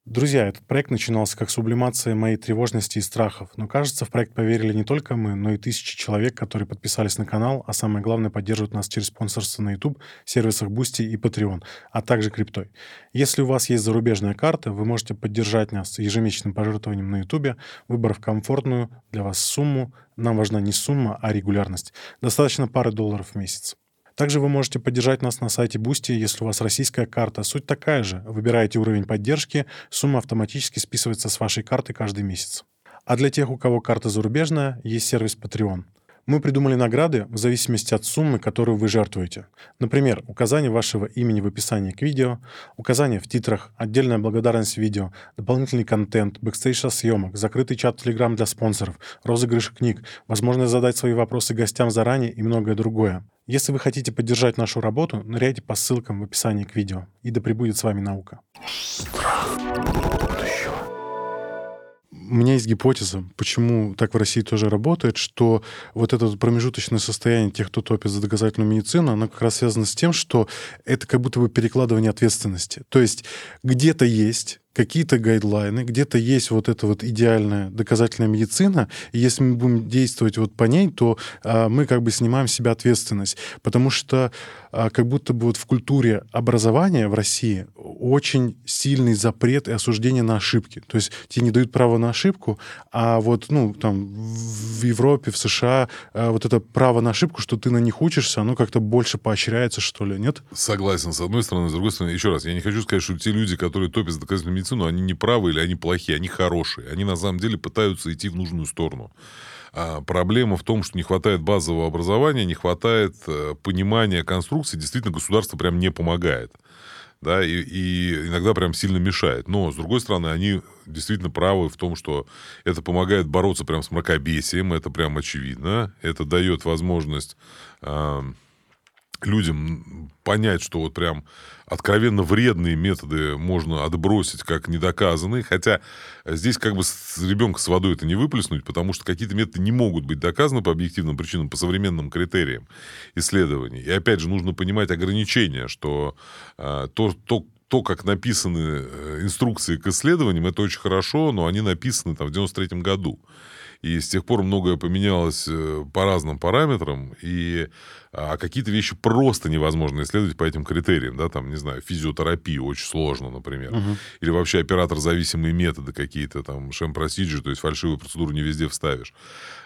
Друзья, этот проект начинался как сублимация моей тревожности и страхов, но кажется, в проект поверили не только мы, но и тысячи человек, которые подписались на канал, а самое главное, поддерживают нас через спонсорство на YouTube, сервисах Boosty и Patreon, а также криптой. Если у вас есть зарубежная карта, вы можете поддержать нас ежемесячным пожертвованием на YouTube, выбрав комфортную для вас сумму. Нам важна не сумма, а регулярность. Достаточно пары долларов в месяц. Также вы можете поддержать нас на сайте Boosty, если у вас российская карта. Суть такая же. Выбираете уровень поддержки, сумма автоматически списывается с вашей карты каждый месяц. А для тех, у кого карта зарубежная, есть сервис Patreon. Мы придумали награды в зависимости от суммы, которую вы жертвуете. Например, указание вашего имени в описании к видео, указание в титрах, отдельная благодарность видео, дополнительный контент, бэкстейдж съемок, закрытый чат Telegram для спонсоров, розыгрыш книг, возможность задать свои вопросы гостям заранее и многое другое. Если вы хотите поддержать нашу работу, ныряйте по ссылкам в описании к видео. И да пребудет с вами наука. Страх у меня есть гипотеза, почему так в России тоже работает, что вот это промежуточное состояние тех, кто топит за доказательную медицину, оно как раз связано с тем, что это как будто бы перекладывание ответственности. То есть где-то есть какие-то гайдлайны, где-то есть вот эта вот идеальная доказательная медицина, и если мы будем действовать вот по ней, то а, мы как бы снимаем с себя ответственность, потому что а, как будто бы вот в культуре образования в России очень сильный запрет и осуждение на ошибки, то есть тебе не дают право на ошибку, а вот ну там в Европе, в США а, вот это право на ошибку, что ты на них учишься, оно как-то больше поощряется, что ли, нет? Согласен, с одной стороны, с другой стороны, еще раз, я не хочу сказать, что те люди, которые топят за доказательную медицину, они не правы или они плохие, они хорошие. Они на самом деле пытаются идти в нужную сторону. А проблема в том, что не хватает базового образования, не хватает э, понимания конструкции. Действительно, государство прям не помогает. Да, и, и иногда прям сильно мешает. Но, с другой стороны, они действительно правы в том, что это помогает бороться прям с мракобесием, это прям очевидно. Это дает возможность... Людям понять, что вот прям откровенно вредные методы можно отбросить как недоказанные, хотя здесь как бы с ребенка с водой это не выплеснуть, потому что какие-то методы не могут быть доказаны по объективным причинам, по современным критериям исследований. И опять же нужно понимать ограничения, что э, то, то, то, как написаны э, инструкции к исследованиям, это очень хорошо, но они написаны там в 93 году. И с тех пор многое поменялось э, по разным параметрам, и а какие-то вещи просто невозможно исследовать по этим критериям, да, там, не знаю, физиотерапию очень сложно, например, угу. или вообще оператор-зависимые методы какие-то, там, шем процедуры, то есть фальшивую процедуру не везде вставишь.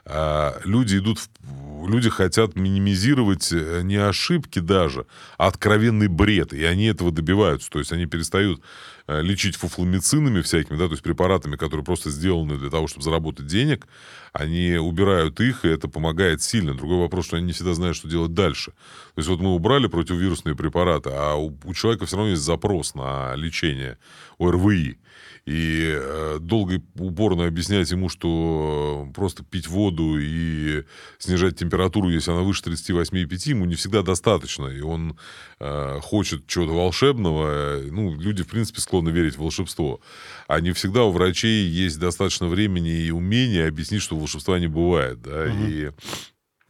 А люди идут, в... люди хотят минимизировать э, не ошибки даже, а откровенный бред, и они этого добиваются, то есть они перестают лечить фуфломицинами всякими, да, то есть препаратами, которые просто сделаны для того, чтобы заработать денег, они убирают их, и это помогает сильно. Другой вопрос, что они не всегда знают, что делать дальше. То есть вот мы убрали противовирусные препараты, а у, у человека все равно есть запрос на лечение ОРВИ. И э, долго и упорно объяснять ему, что просто пить воду и снижать температуру, если она выше 38,5, ему не всегда достаточно. И он э, хочет чего-то волшебного. Ну, люди, в принципе, склонны верить в волшебство. А не всегда у врачей есть достаточно времени и умения объяснить, что волшебства не бывает. Да? Угу. И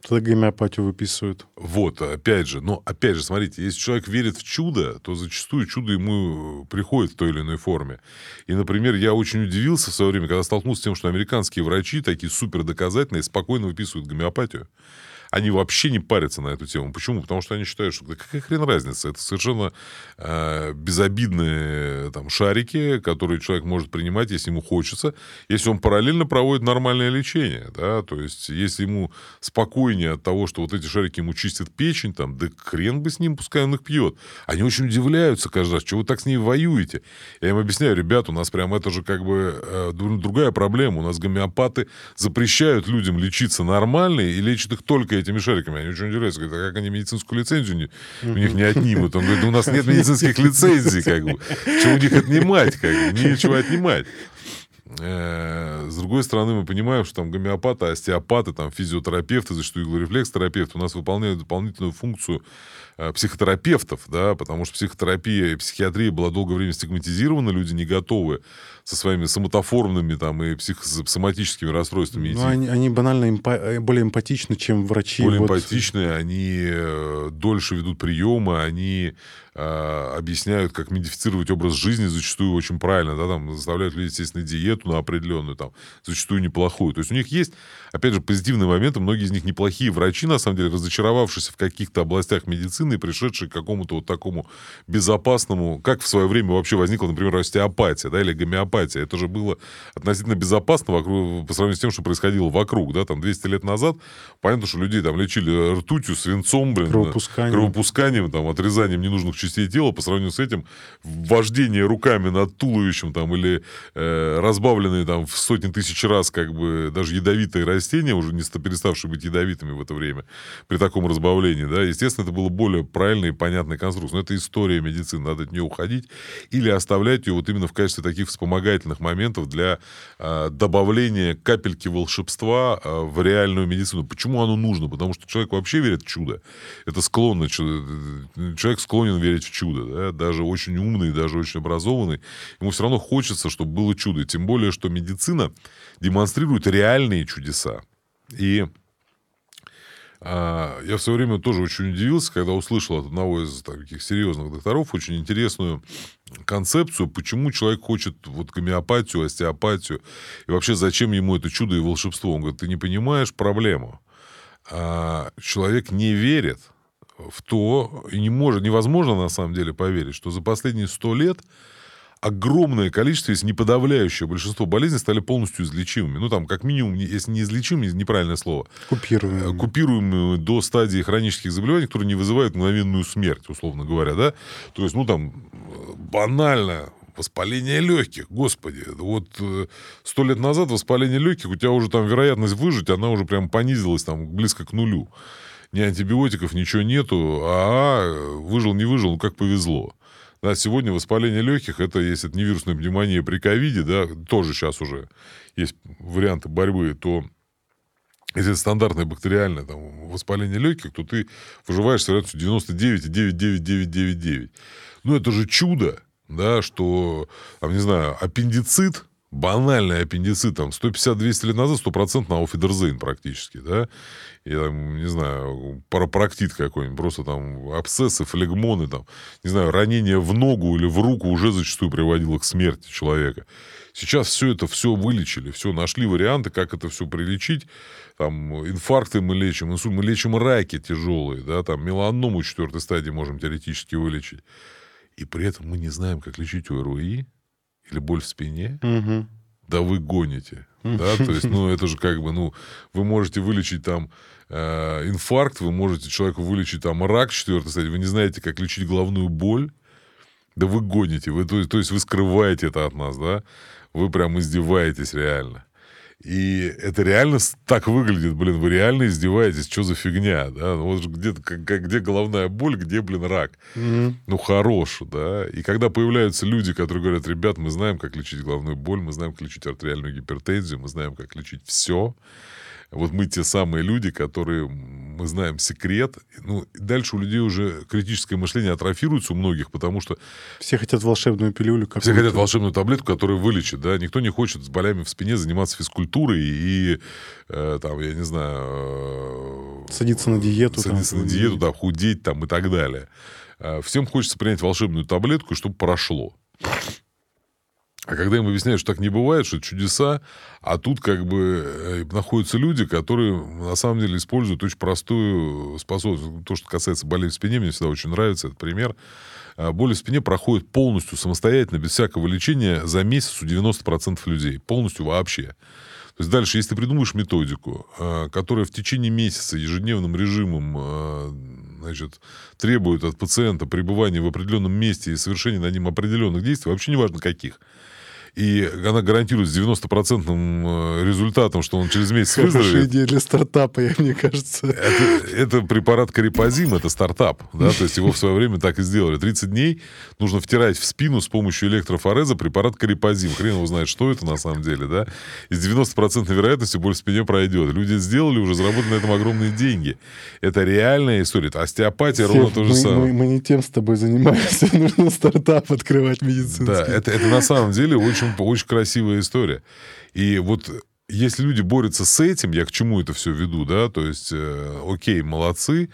Тогда гомеопатию выписывают. Вот, опять же, но опять же, смотрите, если человек верит в чудо, то зачастую чудо ему приходит в той или иной форме. И, например, я очень удивился в свое время, когда столкнулся с тем, что американские врачи, такие супер доказательные, спокойно выписывают гомеопатию они вообще не парятся на эту тему. Почему? Потому что они считают, что да какая хрен разница, это совершенно э, безобидные там, шарики, которые человек может принимать, если ему хочется, если он параллельно проводит нормальное лечение, да, то есть если ему спокойнее от того, что вот эти шарики ему чистят печень, там, да хрен бы с ним, пускай он их пьет. Они очень удивляются каждый раз, что вы так с ней воюете. Я им объясняю, ребят, у нас прям это же как бы э, другая проблема. У нас гомеопаты запрещают людям лечиться нормально и лечат их только этими шариками. Они очень удивляются. Говорят, а как они медицинскую лицензию не, у них не отнимут? Он говорит, у нас нет медицинских лицензий, как бы. Чего у них отнимать, как бы? Нечего отнимать. Э, с другой стороны, мы понимаем, что там гомеопаты, остеопаты, там физиотерапевты, зачастую иглорефлекс-терапевты у нас выполняют дополнительную функцию Э, психотерапевтов, да, потому что психотерапия и психиатрия была долгое время стигматизирована, люди не готовы со своими соматоформными там и психосоматическими расстройствами. Ну, они, они банально эмпа- э, более эмпатичны, чем врачи. Более вот. эмпатичны, они э, дольше ведут приемы, они э, объясняют, как модифицировать образ жизни, зачастую очень правильно, да, там заставляют людей, естественно, диету на определенную, там, зачастую неплохую. То есть у них есть, опять же, позитивные моменты, многие из них неплохие врачи, на самом деле, разочаровавшиеся в каких-то областях медицины, медицины, пришедшей к какому-то вот такому безопасному, как в свое время вообще возникла, например, остеопатия, да, или гомеопатия. Это же было относительно безопасно вокруг, по сравнению с тем, что происходило вокруг, да, там 200 лет назад. Понятно, что людей там лечили ртутью, свинцом, блин, кровопусканием, кровопусканием там, отрезанием ненужных частей тела. По сравнению с этим, вождение руками над туловищем там, или э, разбавленные там в сотни тысяч раз как бы даже ядовитые растения, уже не переставшие быть ядовитыми в это время, при таком разбавлении, да, естественно, это было более правильной и понятной конструкции. Но это история медицины, надо от нее уходить или оставлять ее вот именно в качестве таких вспомогательных моментов для э, добавления капельки волшебства э, в реальную медицину. Почему оно нужно? Потому что человек вообще верит в чудо. Это склонно. Человек склонен верить в чудо. Да? Даже очень умный, даже очень образованный. Ему все равно хочется, чтобы было чудо. Тем более, что медицина демонстрирует реальные чудеса. И а, я в свое время тоже очень удивился, когда услышал от одного из таких серьезных докторов очень интересную концепцию, почему человек хочет вот гомеопатию, остеопатию, и вообще зачем ему это чудо и волшебство. Он говорит, ты не понимаешь проблему. А человек не верит в то, и не может, невозможно на самом деле поверить, что за последние сто лет огромное количество, если не подавляющее большинство болезней стали полностью излечимыми. Ну, там, как минимум, если не излечимыми, неправильное слово. Купируемые. Э, купируемые до стадии хронических заболеваний, которые не вызывают мгновенную смерть, условно говоря, да. То есть, ну, там, банально воспаление легких, господи, вот э, сто лет назад воспаление легких, у тебя уже там вероятность выжить, она уже прям понизилась там близко к нулю. Ни антибиотиков, ничего нету, а выжил, не выжил, ну как повезло. Да, сегодня воспаление легких, это если это не вирусная пневмония при ковиде, да, тоже сейчас уже есть варианты борьбы, то если это стандартное бактериальное там, воспаление легких, то ты выживаешь с вероятностью 99,99999. Ну, это же чудо, да, что, там, не знаю, аппендицит, банальный аппендицит, там, 150-200 лет назад, стопроцентно ауфидерзейн практически, да, и, там, не знаю, парапроктит какой-нибудь, просто там абсцессы, флегмоны, там, не знаю, ранение в ногу или в руку уже зачастую приводило к смерти человека. Сейчас все это все вылечили, все нашли варианты, как это все прилечить. Там инфаркты мы лечим, инсульт, мы лечим раки тяжелые, да, там меланому четвертой стадии можем теоретически вылечить. И при этом мы не знаем, как лечить ОРВИ или боль в спине. Угу. Да вы гоните. Да, то есть, ну, это же как бы, ну, вы можете вылечить там э, инфаркт, вы можете человеку вылечить там рак четвертой стадии, вы не знаете, как лечить головную боль. Да вы гоните, вы, то, то есть вы скрываете это от нас, да? Вы прям издеваетесь реально. И это реально так выглядит, блин, вы реально издеваетесь, что за фигня, да? Ну, вот где, как, где головная боль, где, блин, рак. Мгм. Ну, хорош, да. И когда появляются люди, которые говорят, ребят, мы знаем, как лечить головную боль, мы знаем, как лечить артериальную гипертензию, мы знаем, как лечить все. Вот мы те самые люди, которые, мы знаем секрет. Ну, дальше у людей уже критическое мышление атрофируется у многих, потому что Все хотят волшебную пилюлю. все хотят волшебную таблетку, которая вылечит, да. Никто не хочет с болями в спине заниматься физкультурой и, э, там, я не знаю... э, Садиться на диету, там, Садиться на диету, да, худеть там и так далее. Э, Всем хочется принять волшебную таблетку, чтобы прошло. А когда им объясняют, что так не бывает, что чудеса, а тут как бы э, находятся люди, которые на самом деле используют очень простую способность. То, что касается болей в спине, мне всегда очень нравится этот пример. А, Боли в спине проходят полностью самостоятельно, без всякого лечения, за месяц у 90% людей. Полностью вообще. То есть дальше, если ты придумаешь методику, э, которая в течение месяца ежедневным режимом э, значит, требует от пациента пребывания в определенном месте и совершения на нем определенных действий, вообще неважно каких, и она гарантирует с 90% результатом, что он через месяц Хорошая выздоровеет, идея для стартапа, я- мне кажется. это, это препарат карипазим, это стартап, да, то есть его в свое время так и сделали. 30 дней нужно втирать в спину с помощью электрофореза препарат карипазим. Хрен его знает, что это на самом деле, да. И с 90% вероятностью боль в спине пройдет. Люди сделали, уже заработали на этом огромные деньги. Это реальная история. Остеопатия ровно Сев, то же мы, самое. мы- мы не тем с тобой занимаемся. Нужно стартап открывать медицинский. Да, это, это на самом деле очень, очень красивая история. И вот если люди борются с этим, я к чему это все веду, да, то есть, э, окей, молодцы,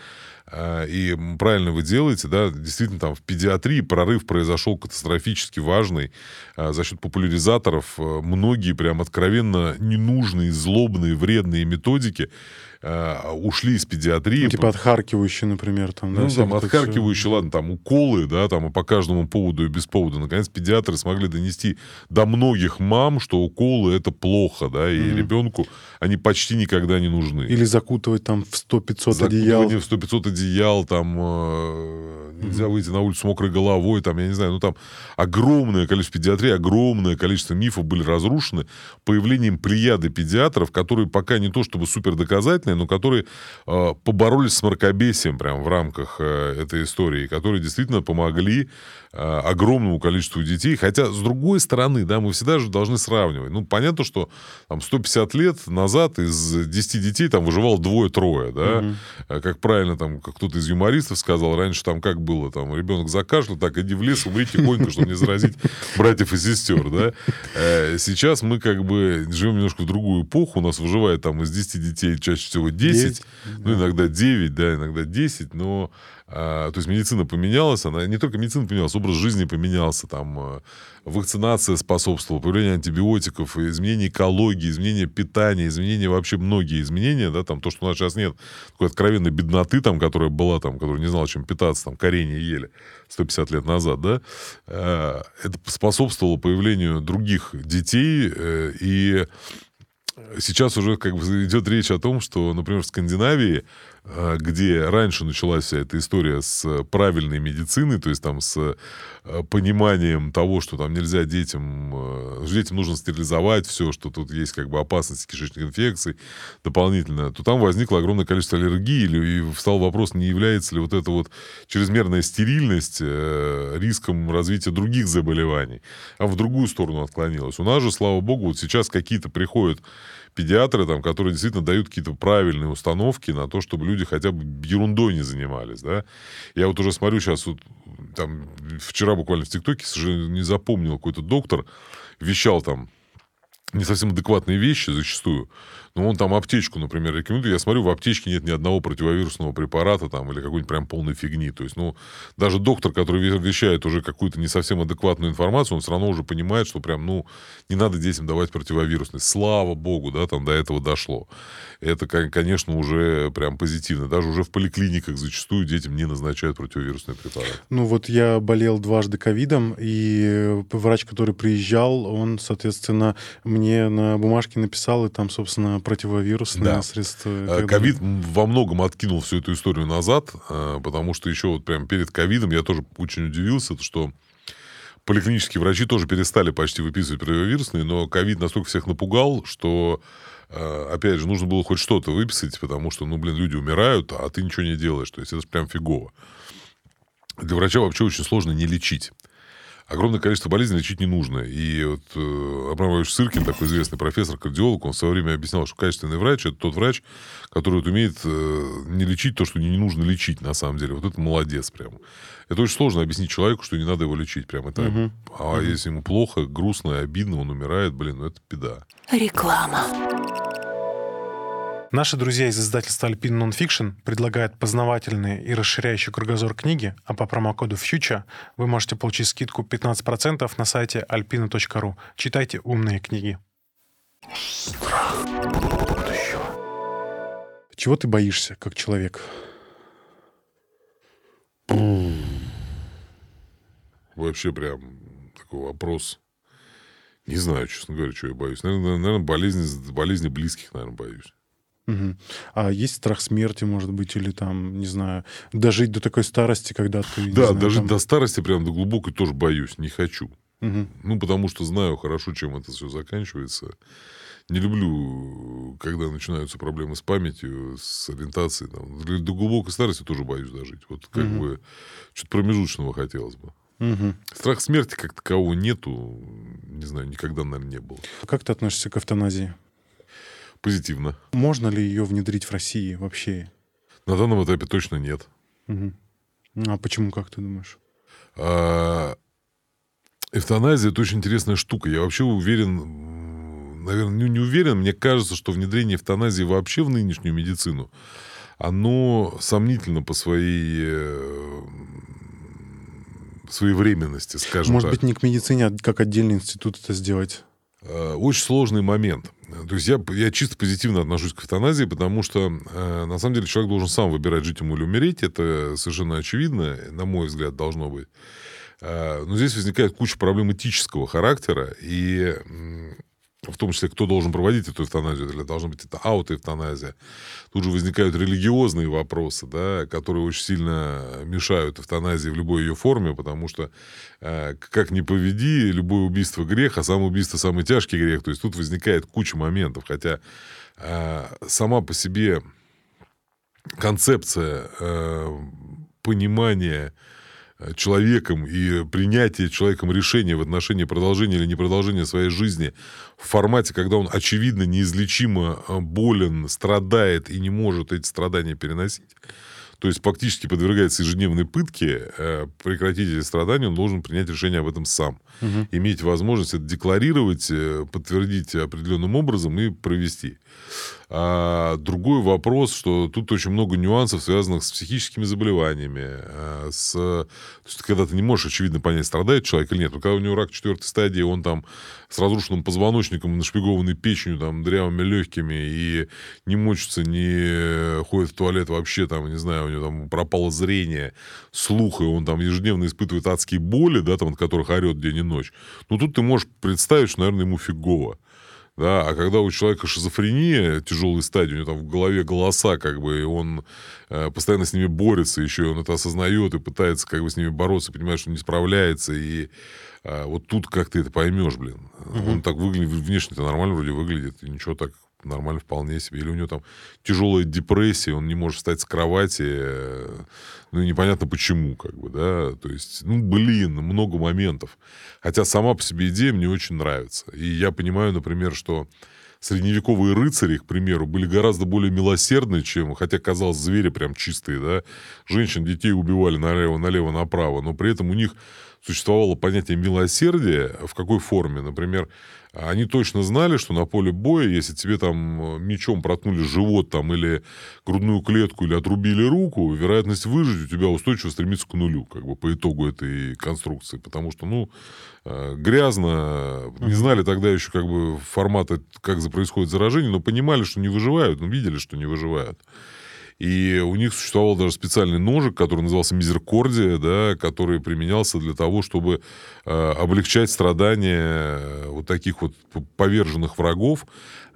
э, и правильно вы делаете, да, действительно, там в педиатрии прорыв произошел катастрофически важный э, за счет популяризаторов. Э, Многие прям откровенно ненужные, злобные, вредные методики э, ушли из педиатрии. Ну, типа отхаркивающий, например, там, да, Ну, всякое там, отхаркивающие, ладно, там, уколы, да, там, и по каждому поводу и без повода. Наконец, педиатры смогли донести до многих мам, что уколы — это плохо, да, и Мгм. ребенку они почти никогда не нужны. Или закутывать там в 100-500 одеял. В 100-500 одеял, там, э, нельзя выйти на улицу мокрой головой, там, я не знаю, ну, там, огромное количество педиатрии, огромное количество мифов были разрушены появлением плеяды педиатров, которые пока не то чтобы супер доказательные, но которые э, поборолись с мракобесием прям в рамках э, этой истории, которые действительно помогли огромному количеству детей. Хотя, с другой стороны, да, мы всегда же должны сравнивать. Ну, понятно, что там 150 лет назад из 10 детей там выживало двое-трое, да. Э, Как правильно там, кто-то из юмористов сказал, раньше там как было, там ребенок закашлял, так иди в лес, умри тихонько, чтобы не заразить братьев и сестер, да. Э, Сейчас мы как бы живем немножко в другую эпоху, у нас выживает там из 10 детей чаще всего 10, Десять, ну, иногда 9, да, иногда 10, но... а, то есть медицина поменялась, она не только медицина поменялась, образ жизни поменялся, там э, вакцинация способствовала, появление антибиотиков, изменение экологии, изменение питания, изменение вообще многие изменения, да, там то, что у нас сейчас нет такой откровенной бедноты, там, которая была, там, которая не знала, чем питаться, там, коренья ели 150 лет назад, да, э, это способствовало появлению других детей, э, и сейчас уже как бы идет речь о том, что, например, в Скандинавии где раньше началась вся эта история с правильной медициной, то есть там с э, пониманием того, что там нельзя детям, детям нужно стерилизовать все, что тут есть как бы опасность кишечных инфекций дополнительно, то там возникло огромное количество аллергий, и встал вопрос, не является ли вот эта вот чрезмерная стерильность риском развития других заболеваний, а в другую сторону отклонилась. У нас же, слава богу, вот сейчас какие-то приходят педиатры, там, которые действительно дают какие-то правильные установки на то, чтобы люди хотя бы ерундой не занимались, да. Я вот уже смотрю сейчас, вот, там, вчера буквально в ТикТоке, к сожалению, не запомнил, какой-то доктор вещал там не совсем адекватные вещи зачастую, но он там аптечку, например, рекомендует. Я смотрю, в аптечке нет ни одного противовирусного препарата там или какой-нибудь прям полной фигни. То есть, ну, даже доктор, который вещает уже какую-то не совсем адекватную информацию, он все равно уже понимает, что прям, ну, не надо детям давать противовирусный. Слава богу, да, там до этого дошло. Это, конечно, уже прям позитивно. Даже уже в поликлиниках зачастую детям не назначают противовирусные препараты. Ну, вот я болел дважды ковидом, и врач, который приезжал, он, соответственно, мне на бумажке написал, и там, собственно, противовирусные да. средства. Э, ковид во многом откинул всю эту историю назад, э, потому что еще вот прям перед ковидом я тоже очень удивился, что поликлинические врачи тоже перестали почти выписывать противовирусные, но ковид настолько всех напугал, что э, опять же, нужно было хоть что-то выписать, потому что, ну, блин, люди умирают, а ты ничего не делаешь. То есть это прям фигово. Для врача вообще очень сложно не лечить огромное количество болезней лечить не нужно. И вот э, Абрамович Сыркин, такой известный профессор-кардиолог, он в свое время объяснял, что качественный врач – это тот врач, который вот умеет э, не лечить то, что не нужно лечить на самом деле. Вот это молодец прям. Это очень сложно объяснить человеку, что не надо его лечить. Прям это, угу. А угу. если ему плохо, грустно, обидно, он умирает, блин, ну это беда. Реклама. Наши друзья из издательства Alpine Nonfiction предлагают познавательные и расширяющие кругозор книги, а по промокоду FUTURE вы можете получить скидку 15% на сайте alpina.ru. Читайте умные книги. Страх будущего. Чего ты боишься, как человек? Вообще прям такой вопрос. Не знаю, честно говоря, чего я боюсь. Наверное, наверное болезни, болезни близких, наверное, боюсь. Угу. А есть страх смерти, может быть, или там, не знаю, дожить до такой старости, когда ты... Да, знаю, дожить там... до старости прям до глубокой тоже боюсь, не хочу. Угу. Ну, потому что знаю хорошо, чем это все заканчивается. Не люблю, когда начинаются проблемы с памятью, с ориентацией. Там. До глубокой старости тоже боюсь дожить. Вот как угу. бы что-то промежуточного хотелось бы. Угу. Страх смерти как такового нету. Не знаю, никогда, наверное, не было. Как ты относишься к эвтаназии? Позитивно. Можно ли ее внедрить в России вообще? На данном этапе точно нет. Угу. А почему, как ты думаешь? А, эвтаназия это очень интересная штука. Я вообще уверен, наверное, не, не уверен, мне кажется, что внедрение эвтаназии вообще в нынешнюю медицину, оно сомнительно по своей э, своевременности, скажем Может так. быть, не к медицине, а как отдельный институт это сделать? Э, очень сложный момент. То есть я, я чисто позитивно отношусь к эвтаназии, потому что э, на самом деле человек должен сам выбирать, жить ему или умереть. Это совершенно очевидно, на мой взгляд, должно быть. Э, но здесь возникает куча проблем этического характера, и в том числе, кто должен проводить эту эвтаназию, или должна быть это аутоэвтаназия. Тут же возникают религиозные вопросы, да, которые очень сильно мешают эвтаназии в любой ее форме, потому что э, как ни поведи, любое убийство грех, а самоубийство самый тяжкий грех. То есть тут возникает куча моментов, хотя э, сама по себе концепция э, понимания человеком и принятие человеком решения в отношении продолжения или непродолжения своей жизни в формате, когда он очевидно неизлечимо э, болен, страдает и не может эти страдания переносить, то есть фактически подвергается ежедневной пытке, э, прекратить эти страдания, он должен принять решение об этом сам. Угу. Иметь возможность это декларировать, подтвердить определенным образом и провести. А другой вопрос, что тут очень много нюансов, связанных с психическими заболеваниями, а, с... То есть, когда ты не можешь, очевидно, понять, страдает человек или нет. Но когда у него рак четвертой стадии, он там с разрушенным позвоночником, нашпигованный печенью, там, дрявыми легкими, и не мочится, не ходит в туалет вообще, там, не знаю, у него там пропало зрение, слух, и он там ежедневно испытывает адские боли, да, там, от которых орет день и ночь. Ну, тут ты можешь представить, что, наверное, ему фигово да, а когда у человека шизофрения, тяжелой стадии, у него там в голове голоса, как бы, и он э, постоянно с ними борется, еще и он это осознает и пытается как бы с ними бороться, понимает, что не справляется, и э, вот тут как ты это поймешь, блин. Угу. Он так выглядит, внешне-то нормально вроде выглядит, и ничего так нормально вполне себе. Или у него там тяжелая депрессия, он не может встать с кровати, э, ну непонятно почему, как бы, да. То есть, ну, блин, много моментов. Хотя сама по себе идея мне очень нравится. И я понимаю, например, что средневековые рыцари, к примеру, были гораздо более милосердны, чем, хотя, казалось, звери прям чистые, да, женщин, детей убивали налево, налево, направо, но при этом у них существовало понятие милосердия, в какой форме, например, они точно знали, что на поле боя, если тебе там э, мечом проткнули живот там, или грудную клетку, или отрубили руку, вероятность выжить у тебя устойчиво стремится к нулю, как бы по итогу этой конструкции. Потому что, ну, э, грязно, не знали тогда еще как бы формата, как происходит заражение, но понимали, что не выживают, ну, видели, что не выживают. И у них существовал даже специальный ножик, который назывался мизеркордия, да, который применялся для того, чтобы э, облегчать страдания э, вот таких вот поверженных врагов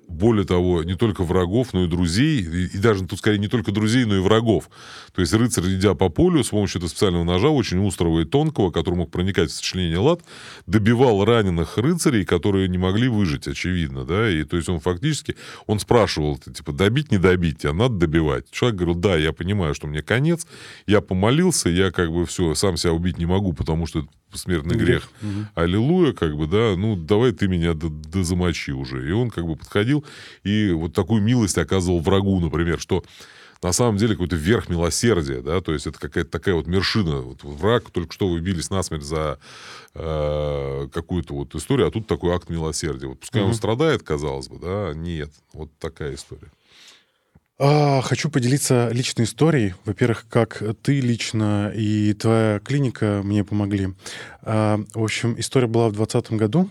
более того, не только врагов, но и друзей, и, и даже тут скорее не только друзей, но и врагов. То есть рыцарь, идя по полю, с помощью этого специального ножа, очень острого и тонкого, который мог проникать в сочленение лад, добивал раненых рыцарей, которые не могли выжить, очевидно, да, и то есть он фактически, он спрашивал, типа, добить, не добить, а надо добивать. Человек говорил, да, я понимаю, что мне конец, я помолился, я как бы все, сам себя убить не могу, потому что это смертный грех. Угу. Аллилуйя, как бы, да, ну, давай ты меня дозамочи уже. И он как бы подходил и вот такую милость оказывал врагу, например, что на самом деле какой-то верх милосердия, да, то есть это какая-то такая вот вершина. Вот враг, только что вы бились насмерть за э, какую-то вот историю, а тут такой акт милосердия. Вот пускай угу. он страдает, казалось бы, да, нет. Вот такая история. А, хочу поделиться личной историей. Во-первых, как ты лично и твоя клиника мне помогли. А, в общем, история была в 2020 году.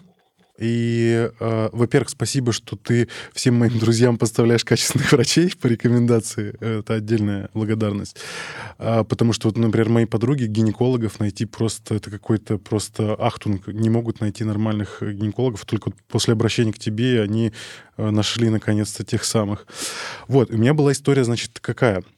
И, э, во-первых, спасибо, что ты всем моим друзьям поставляешь качественных врачей по рекомендации. Это отдельная благодарность. А, потому что, вот, например, мои подруги гинекологов найти просто, это какой-то просто ахтунг. Не могут найти нормальных гинекологов. Только после обращения к тебе они э, нашли, наконец-то, тех самых. Вот, у меня была история, значит, какая —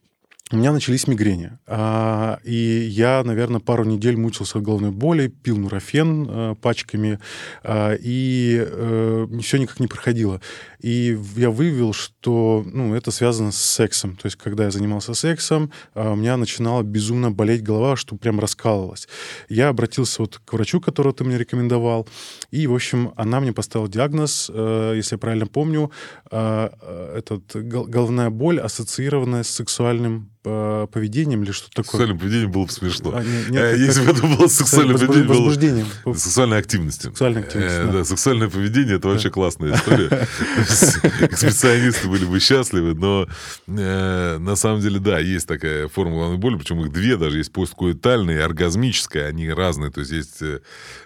у меня начались мигрени. А, и я, наверное, пару недель мучился от головной боли, пил нурофен а, пачками, а, и а, все никак не проходило. И я выявил, что ну, это связано с сексом. То есть, когда я занимался сексом, а, у меня начинала безумно болеть голова, что прям раскалывалась. Я обратился вот к врачу, которого ты мне рекомендовал, и, в общем, она мне поставила диагноз, а, если я правильно помню, а, этот, головная боль, ассоциированная с сексуальным поведением или что-то такое. Сексуальное поведение было бы смешно. А, нет, нет, э, Если бы это было сексуальное поведение... Возбуждением. Было... Сексуальной активностью. Сексуальной активностью, э, да. да. Сексуальное поведение — это вообще классная история. Экспрессионисты были бы счастливы, но э, на самом деле, да, есть такая форма головной боли, причем их две даже, есть посткоитальная и оргазмическая, они разные, то есть есть...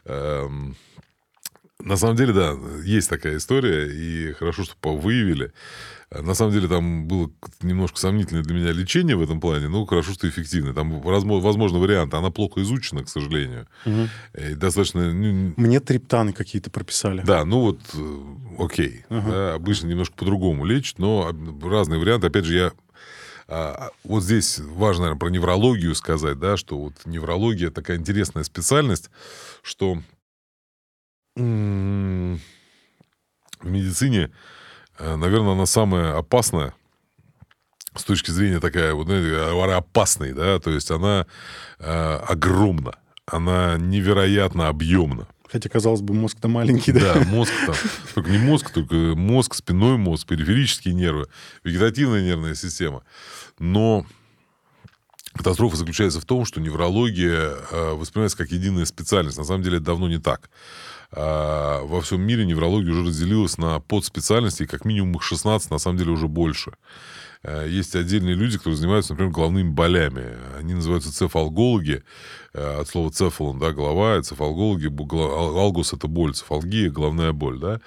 Эм, на самом деле, да, есть такая история, и хорошо, что выявили. На самом деле там было немножко сомнительное для меня лечение в этом плане, но хорошо, что эффективное. Там возможно варианты. Она плохо изучена, к сожалению. Угу. Достаточно... Ну, Мне триптаны какие-то прописали. Да, ну вот, э, окей. Угу. Да, обычно немножко по-другому лечат, но разные варианты. Опять же, я а, вот здесь важно, наверное, про неврологию сказать, да, что вот неврология такая интересная специальность, что в медицине наверное, она самая опасная с точки зрения такая, вот, знаете, опасной, да, то есть она э, огромна, она невероятно объемна. Хотя, казалось бы, мозг-то маленький, да? Да, мозг там, только не мозг, только мозг, спинной мозг, периферические нервы, вегетативная нервная система. Но катастрофа заключается в том, что неврология э, воспринимается как единая специальность. На самом деле это давно не так. А, во всем мире неврология уже разделилась на подспециальности, как минимум их 16, на самом деле уже больше. Э, есть отдельные люди, которые занимаются, например, головными болями. Они называются цефалгологи, э, от слова цефалон, да, голова, цефалгологи, алгус — это боль, цефалгия — головная боль, да,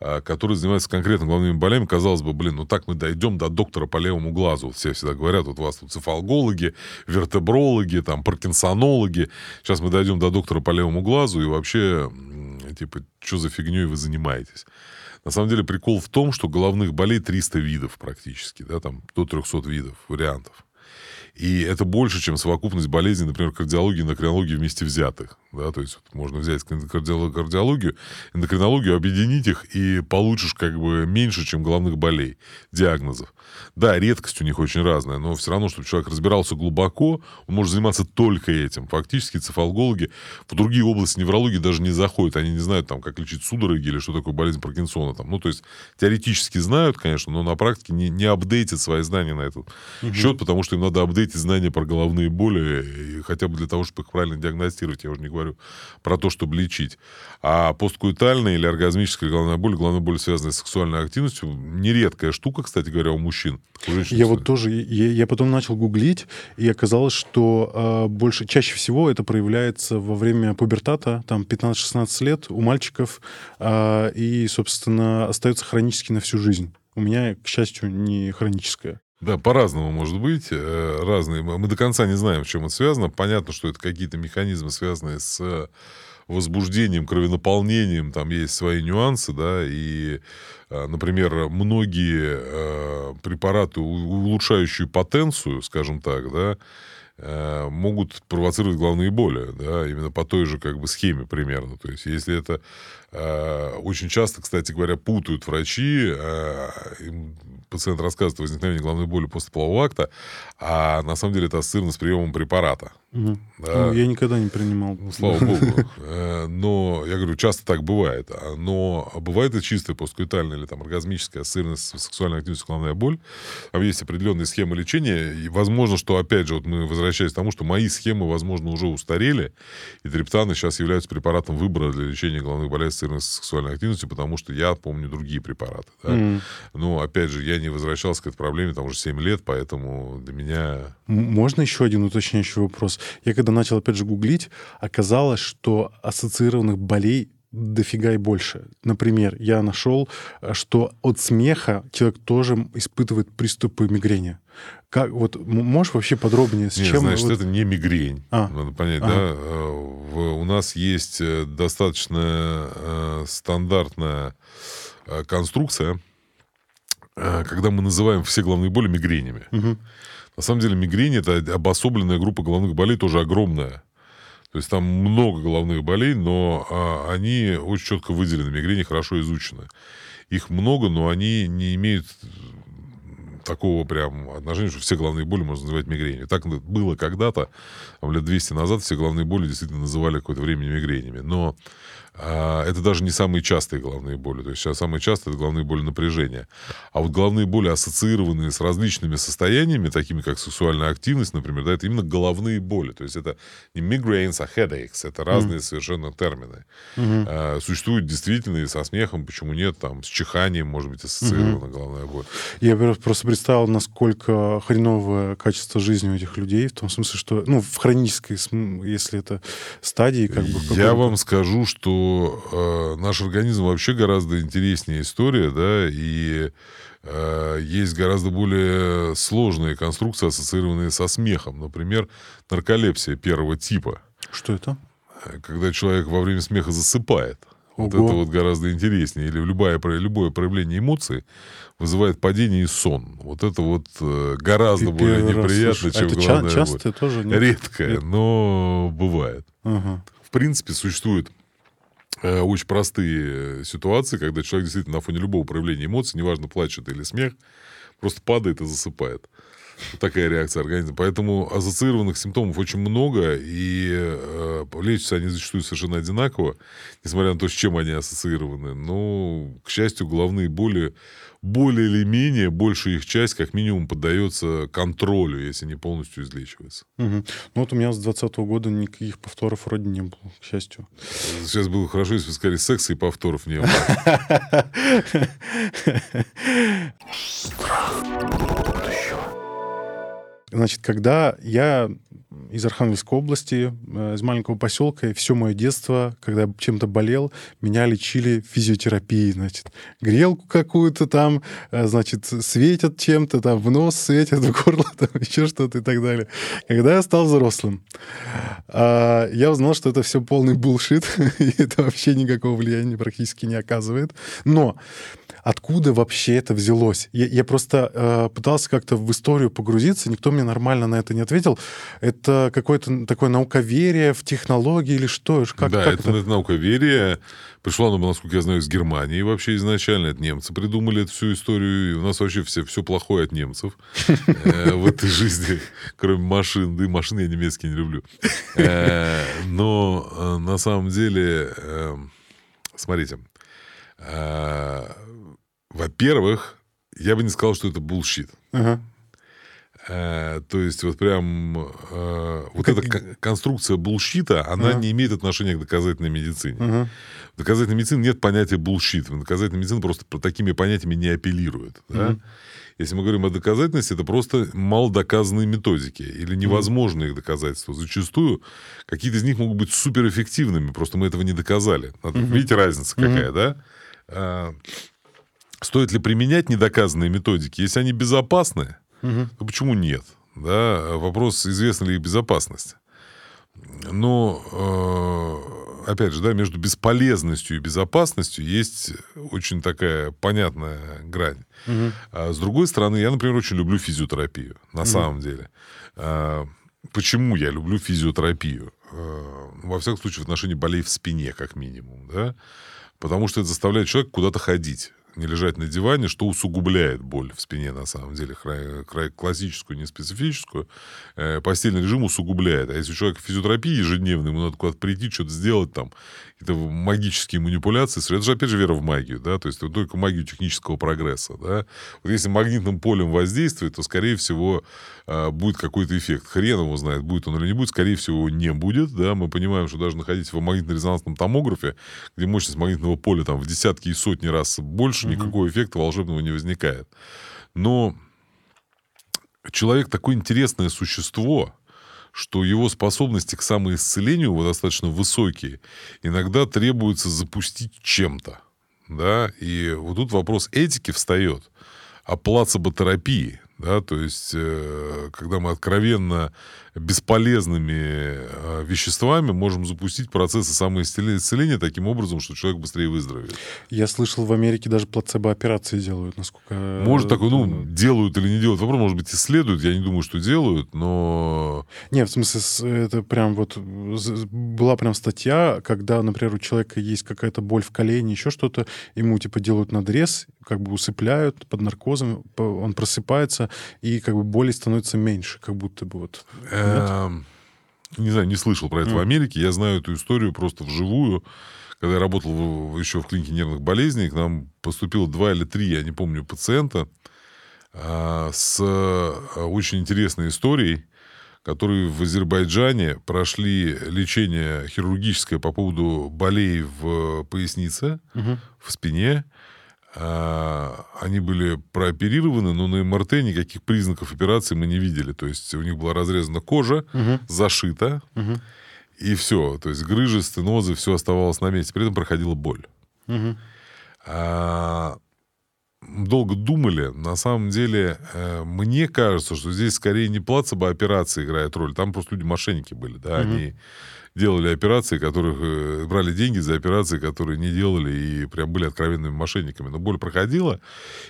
а, которые занимаются конкретно головными болями. Казалось бы, блин, ну так мы дойдем до доктора по левому глазу. Все всегда говорят, вот у вас тут цефалгологи, вертебрологи, там, паркинсонологи. Сейчас мы дойдем до доктора по левому глазу, и вообще Типа, что за фигней вы занимаетесь? На самом деле прикол в том, что головных болей 300 видов практически, да, там до 300 видов, вариантов. И это больше, чем совокупность болезней, например, кардиологии и эндокринологии вместе взятых. Да? То есть вот можно взять кардиологию, эндокринологию, объединить их, и получишь как бы меньше, чем головных болей, диагнозов. Да, редкость у них очень разная, но все равно, чтобы человек разбирался глубоко, он может заниматься только этим. Фактически цефалгологи в другие области неврологии даже не заходят. Они не знают, там, как лечить судороги или что такое болезнь Паркинсона. Там. Ну, то есть теоретически знают, конечно, но на практике не, не апдейтят свои знания на этот угу. счет, потому что им надо апдейтить эти знания про головные боли, хотя бы для того, чтобы их правильно диагностировать, я уже не говорю про то, чтобы лечить. А посткуитальная или оргазмическая головная боль, головная боль, связанная с сексуальной активностью, нередкая штука, кстати говоря, у мужчин. У женщин, я вот тоже, я, я потом начал гуглить, и оказалось, что э, больше, чаще всего это проявляется во время пубертата, там 15-16 лет у мальчиков, э, и, собственно, остается хронически на всю жизнь. У меня, к счастью, не хроническая. Да, по-разному может быть. Э, разные. Мы до конца не знаем, в чем это связано. Понятно, что это какие-то механизмы, связанные с возбуждением, кровенаполнением, там есть свои нюансы, да, и, э, например, многие э, препараты, улучшающие потенцию, скажем так, да, могут провоцировать головные боли, да, именно по той же как бы схеме примерно. То есть, если это очень часто, кстати говоря, путают врачи, пациент рассказывает о возникновении головной боли после полового акта, а на самом деле это ассоциировано с приемом препарата. Угу. Да. Ну, я никогда не принимал. Ну, слава богу. Э, но, я говорю, часто так бывает. А, но бывает и чистая посткоитальная или там оргазмическая ассоциированность сексуальной активностью головная боль. Там есть определенные схемы лечения. И возможно, что, опять же, вот мы возвращаясь к тому, что мои схемы, возможно, уже устарели, и триптаны сейчас являются препаратом выбора для лечения головных болезней, ассоциированных с сексуальной активностью, потому что я помню другие препараты. Да? Mm. Но, опять же, я не возвращался к этой проблеме там уже 7 лет, поэтому для меня... Можно еще один уточняющий вопрос? Я когда начал, опять же, гуглить, оказалось, что ассоциированных болей дофига и больше. Например, я нашел, что от смеха человек тоже испытывает приступы мигрени. Как, вот можешь вообще подробнее с Нет, чем? Значит, вот... это не мигрень. А. Надо понять, ага. да? Э, в, у нас есть э, достаточно э, стандартная э, конструкция, э, когда мы называем все головные боли мигренями. Угу. На самом деле мигрень это обособленная группа головных болей, тоже огромная. То есть там много головных болей, но а, они очень четко выделены. Мигрени хорошо изучены. Их много, но они не имеют такого прям отношения, что все головные боли можно называть мигренью. Так было когда-то, лет 200 назад, все головные боли действительно называли какое-то время мигренями. Но а, это даже не самые частые головные боли. То есть сейчас самые частые это головные боли напряжения. А вот головные боли, ассоциированные с различными состояниями, такими как сексуальная активность, например, да, это именно головные боли. То есть это не migraines, а headaches. Это разные mm. совершенно термины. Mm-hmm. А, существуют действительно и со смехом, почему нет, там, с чиханием может быть ассоциирована mm-hmm. головная боль. Я просто представил, насколько хреновое качество жизни у этих людей, в том смысле, что, ну, в хронической, если это стадии, как бы... Я вам скажу, что э, наш организм вообще гораздо интереснее история, да, и э, есть гораздо более сложные конструкции, ассоциированные со смехом. Например, нарколепсия первого типа. Что это? Когда человек во время смеха засыпает. Ого. Вот это вот гораздо интереснее. Или любое, любое проявление эмоций вызывает падение и сон. Вот это вот э, гораздо Ты более неприятно, чем это головная часто боль. тоже? Нет? Редкое, но бывает. Ага. В принципе, существует Э, очень простые э, ситуации, когда человек действительно на фоне любого проявления эмоций, неважно, плачет или смех, просто падает и засыпает. Такая реакция организма. Поэтому ассоциированных симптомов очень много, и э, лечатся они зачастую совершенно одинаково, несмотря на то, с чем они ассоциированы. Но, к счастью, головные боли более или менее, большая их часть, как минимум, поддается контролю, если не полностью излечивается. Угу. Ну вот у меня с 2020 года никаких повторов вроде не было, к счастью. Сейчас было хорошо, если бы сказали, секса и повторов не было. Значит, когда я из Архангельской области, э, из маленького поселка, и все мое детство, когда я чем-то болел, меня лечили физиотерапией, значит. Грелку какую-то там, э, значит, светят чем-то, там в нос светят, в горло, там еще что-то и так далее. Когда я стал взрослым, а, я узнал, что это все полный булшит, и это вообще никакого влияния практически не оказывает. Но откуда вообще это взялось? Я, я просто э, пытался как-то в историю погрузиться, никто мне нормально на это не ответил. Это какое-то такое науковерие в технологии или что? Как, да, как это, это науковерие. Пришло оно, насколько я знаю, из Германии вообще изначально. Это немцы придумали эту всю историю. И у нас вообще все, все плохое от немцев э, в этой жизни, кроме машин. Да и машины я немецкие не люблю. Э, но э, на самом деле, смотрите, во-первых, я бы не сказал, что это bullshit. Ага. Э, то есть вот прям э, вот как... эта конструкция bullshit а, она ага. не имеет отношения к доказательной медицине. Ага. В доказательной медицине нет понятия bullshit. Доказательная медицина просто про такими понятиями не апеллирует. Да? Ага. Если мы говорим о доказательности, это просто малодоказанные методики или невозможные их доказательства. Зачастую какие-то из них могут быть суперэффективными, просто мы этого не доказали. Угу. Видите, разница какая, угу. да? Стоит ли применять недоказанные методики? Если они безопасны, угу. то почему нет? Да? Вопрос, известна ли их безопасность. Но, э, опять же, да, между бесполезностью и безопасностью есть очень такая понятная грань. Угу. А с другой стороны, я, например, очень люблю физиотерапию, на угу. самом деле. А, почему я люблю физиотерапию? А, во всяком случае, в отношении болей в спине, как минимум, да? Потому что это заставляет человека куда-то ходить не лежать на диване, что усугубляет боль в спине, на самом деле, край, классическую, не специфическую. Э, постельный режим усугубляет. А если у человека физиотерапия ежедневная, ему надо куда-то прийти, что-то сделать там, какие-то магические манипуляции, это же, опять же, вера в магию, да, то есть только магию технического прогресса, да. Вот если магнитным полем воздействует, то, скорее всего, э, будет какой-то эффект. Хрен его знает, будет он или не будет, скорее всего, не будет, да. Мы понимаем, что даже находиться в магнитно-резонансном томографе, где мощность магнитного поля там в десятки и сотни раз больше, больше угу. никакого эффекта волшебного не возникает. Но человек такое интересное существо, что его способности к самоисцелению его достаточно высокие. Иногда требуется запустить чем-то. Да? И вот тут вопрос этики встает. О плацеботерапии. Да? То есть, э, когда мы откровенно бесполезными э, веществами можем запустить процессы самоисцеления таким образом, что человек быстрее выздоровеет. Я слышал, в Америке даже плацебо-операции делают, насколько... Может, такое, ну, делают или не делают. Вопрос, может быть, исследуют, я не думаю, что делают, но... Не, в смысле, это прям вот... Была прям статья, когда, например, у человека есть какая-то боль в колене, еще что-то, ему, типа, делают надрез, как бы усыпляют под наркозом, он просыпается, и как бы боли становится меньше, как будто бы вот... Эм, не знаю, не слышал про это в Америке. Я знаю эту историю просто вживую. Когда я работал еще в клинике нервных болезней, к нам поступило два или три, я не помню, пациента а, с а, очень интересной историей, которые в Азербайджане прошли лечение хирургическое по поводу болей в пояснице, угу. в спине, они были прооперированы, но на МРТ никаких признаков операции мы не видели. То есть у них была разрезана кожа, угу. зашита, угу. и все. То есть грыжи, стенозы, все оставалось на месте. При этом проходила боль. Угу. А, долго думали. На самом деле, э, мне кажется, что здесь скорее не плацебо операция играет роль. Там просто люди мошенники были, да, угу. они делали операции, которых э, брали деньги за операции, которые не делали и прям были откровенными мошенниками. Но боль проходила.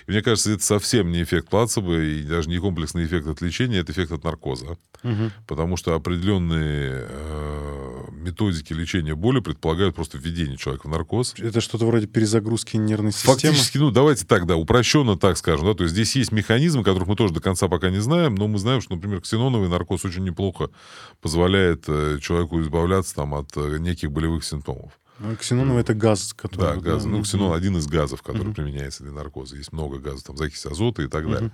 И мне кажется, это совсем не эффект плацебо и даже не комплексный эффект от лечения, это эффект от наркоза. Угу. Потому что определенные э, методики лечения боли предполагают просто введение человека в наркоз. Это что-то вроде перезагрузки нервной системы? Фактически, ну, давайте так, да, упрощенно так скажем. Да, то есть здесь есть механизмы, которых мы тоже до конца пока не знаем, но мы знаем, что, например, ксеноновый наркоз очень неплохо позволяет э, человеку избавляться избавляться там, от э, неких болевых симптомов. А ксеноновый это газ, который... Да, газ. Да? Ну, ксенон один из газов, который uh-huh. применяется для наркоза. Есть много газов, там закись азота и так uh-huh. далее.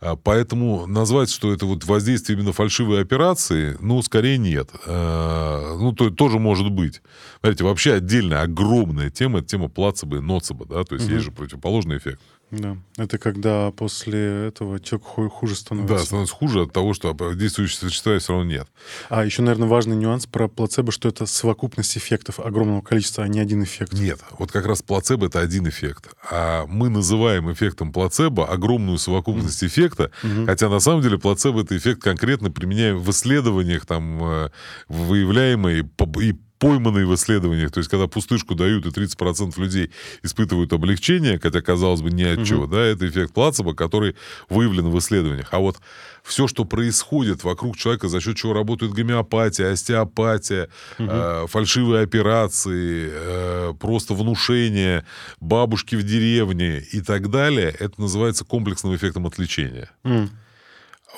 А, поэтому назвать, что это вот воздействие именно фальшивой операции, ну, скорее нет. А, ну, то тоже может быть. Смотрите, вообще отдельная огромная тема, это тема плацебо и ноцебо, да, то есть uh-huh. есть же противоположный эффект. Да, это когда после этого человек ху- хуже становится. Да, становится хуже от того, что действующего вещества все равно нет. А еще, наверное, важный нюанс про плацебо, что это совокупность эффектов огромного количества, а не один эффект. Нет, вот как раз плацебо это один эффект. А мы называем эффектом плацебо огромную совокупность эффекта, хотя на самом деле плацебо это эффект конкретно применяем в исследованиях, там, э, выявляемый и пойманные в исследованиях, то есть когда пустышку дают, и 30% людей испытывают облегчение, хотя, казалось бы, ни от чего, да, это эффект плацебо, который выявлен в исследованиях. А вот все, что происходит вокруг человека, за счет чего работает гомеопатия, остеопатия, э, фальшивые операции, э, просто внушение, бабушки в деревне и так далее, это называется комплексным эффектом отличения М.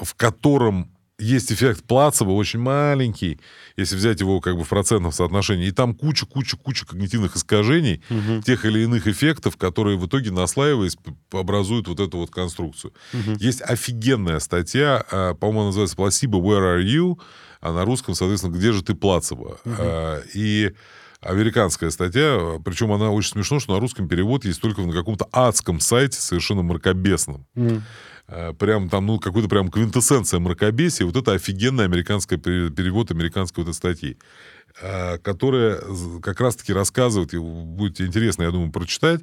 в котором есть эффект плацебо, очень маленький, если взять его как бы в процентном соотношении. И там куча-куча-куча когнитивных искажений, тех или иных эффектов, которые в итоге, наслаиваясь, образуют вот эту вот конструкцию. Есть офигенная статья, а, по-моему, она называется «Placebo, where are you?», а на русском, соответственно, «Где же ты, плацебо?». А, И американская статья, причем она очень смешно, что на русском перевод есть только на каком-то адском сайте, совершенно мракобесном. М. Э, прям там, ну, какой-то прям квинтэссенция мракобесия, вот это офигенный американский пере- перевод американской вот этой статьи, которая з- как раз-таки рассказывает, и будет интересно, я думаю, прочитать,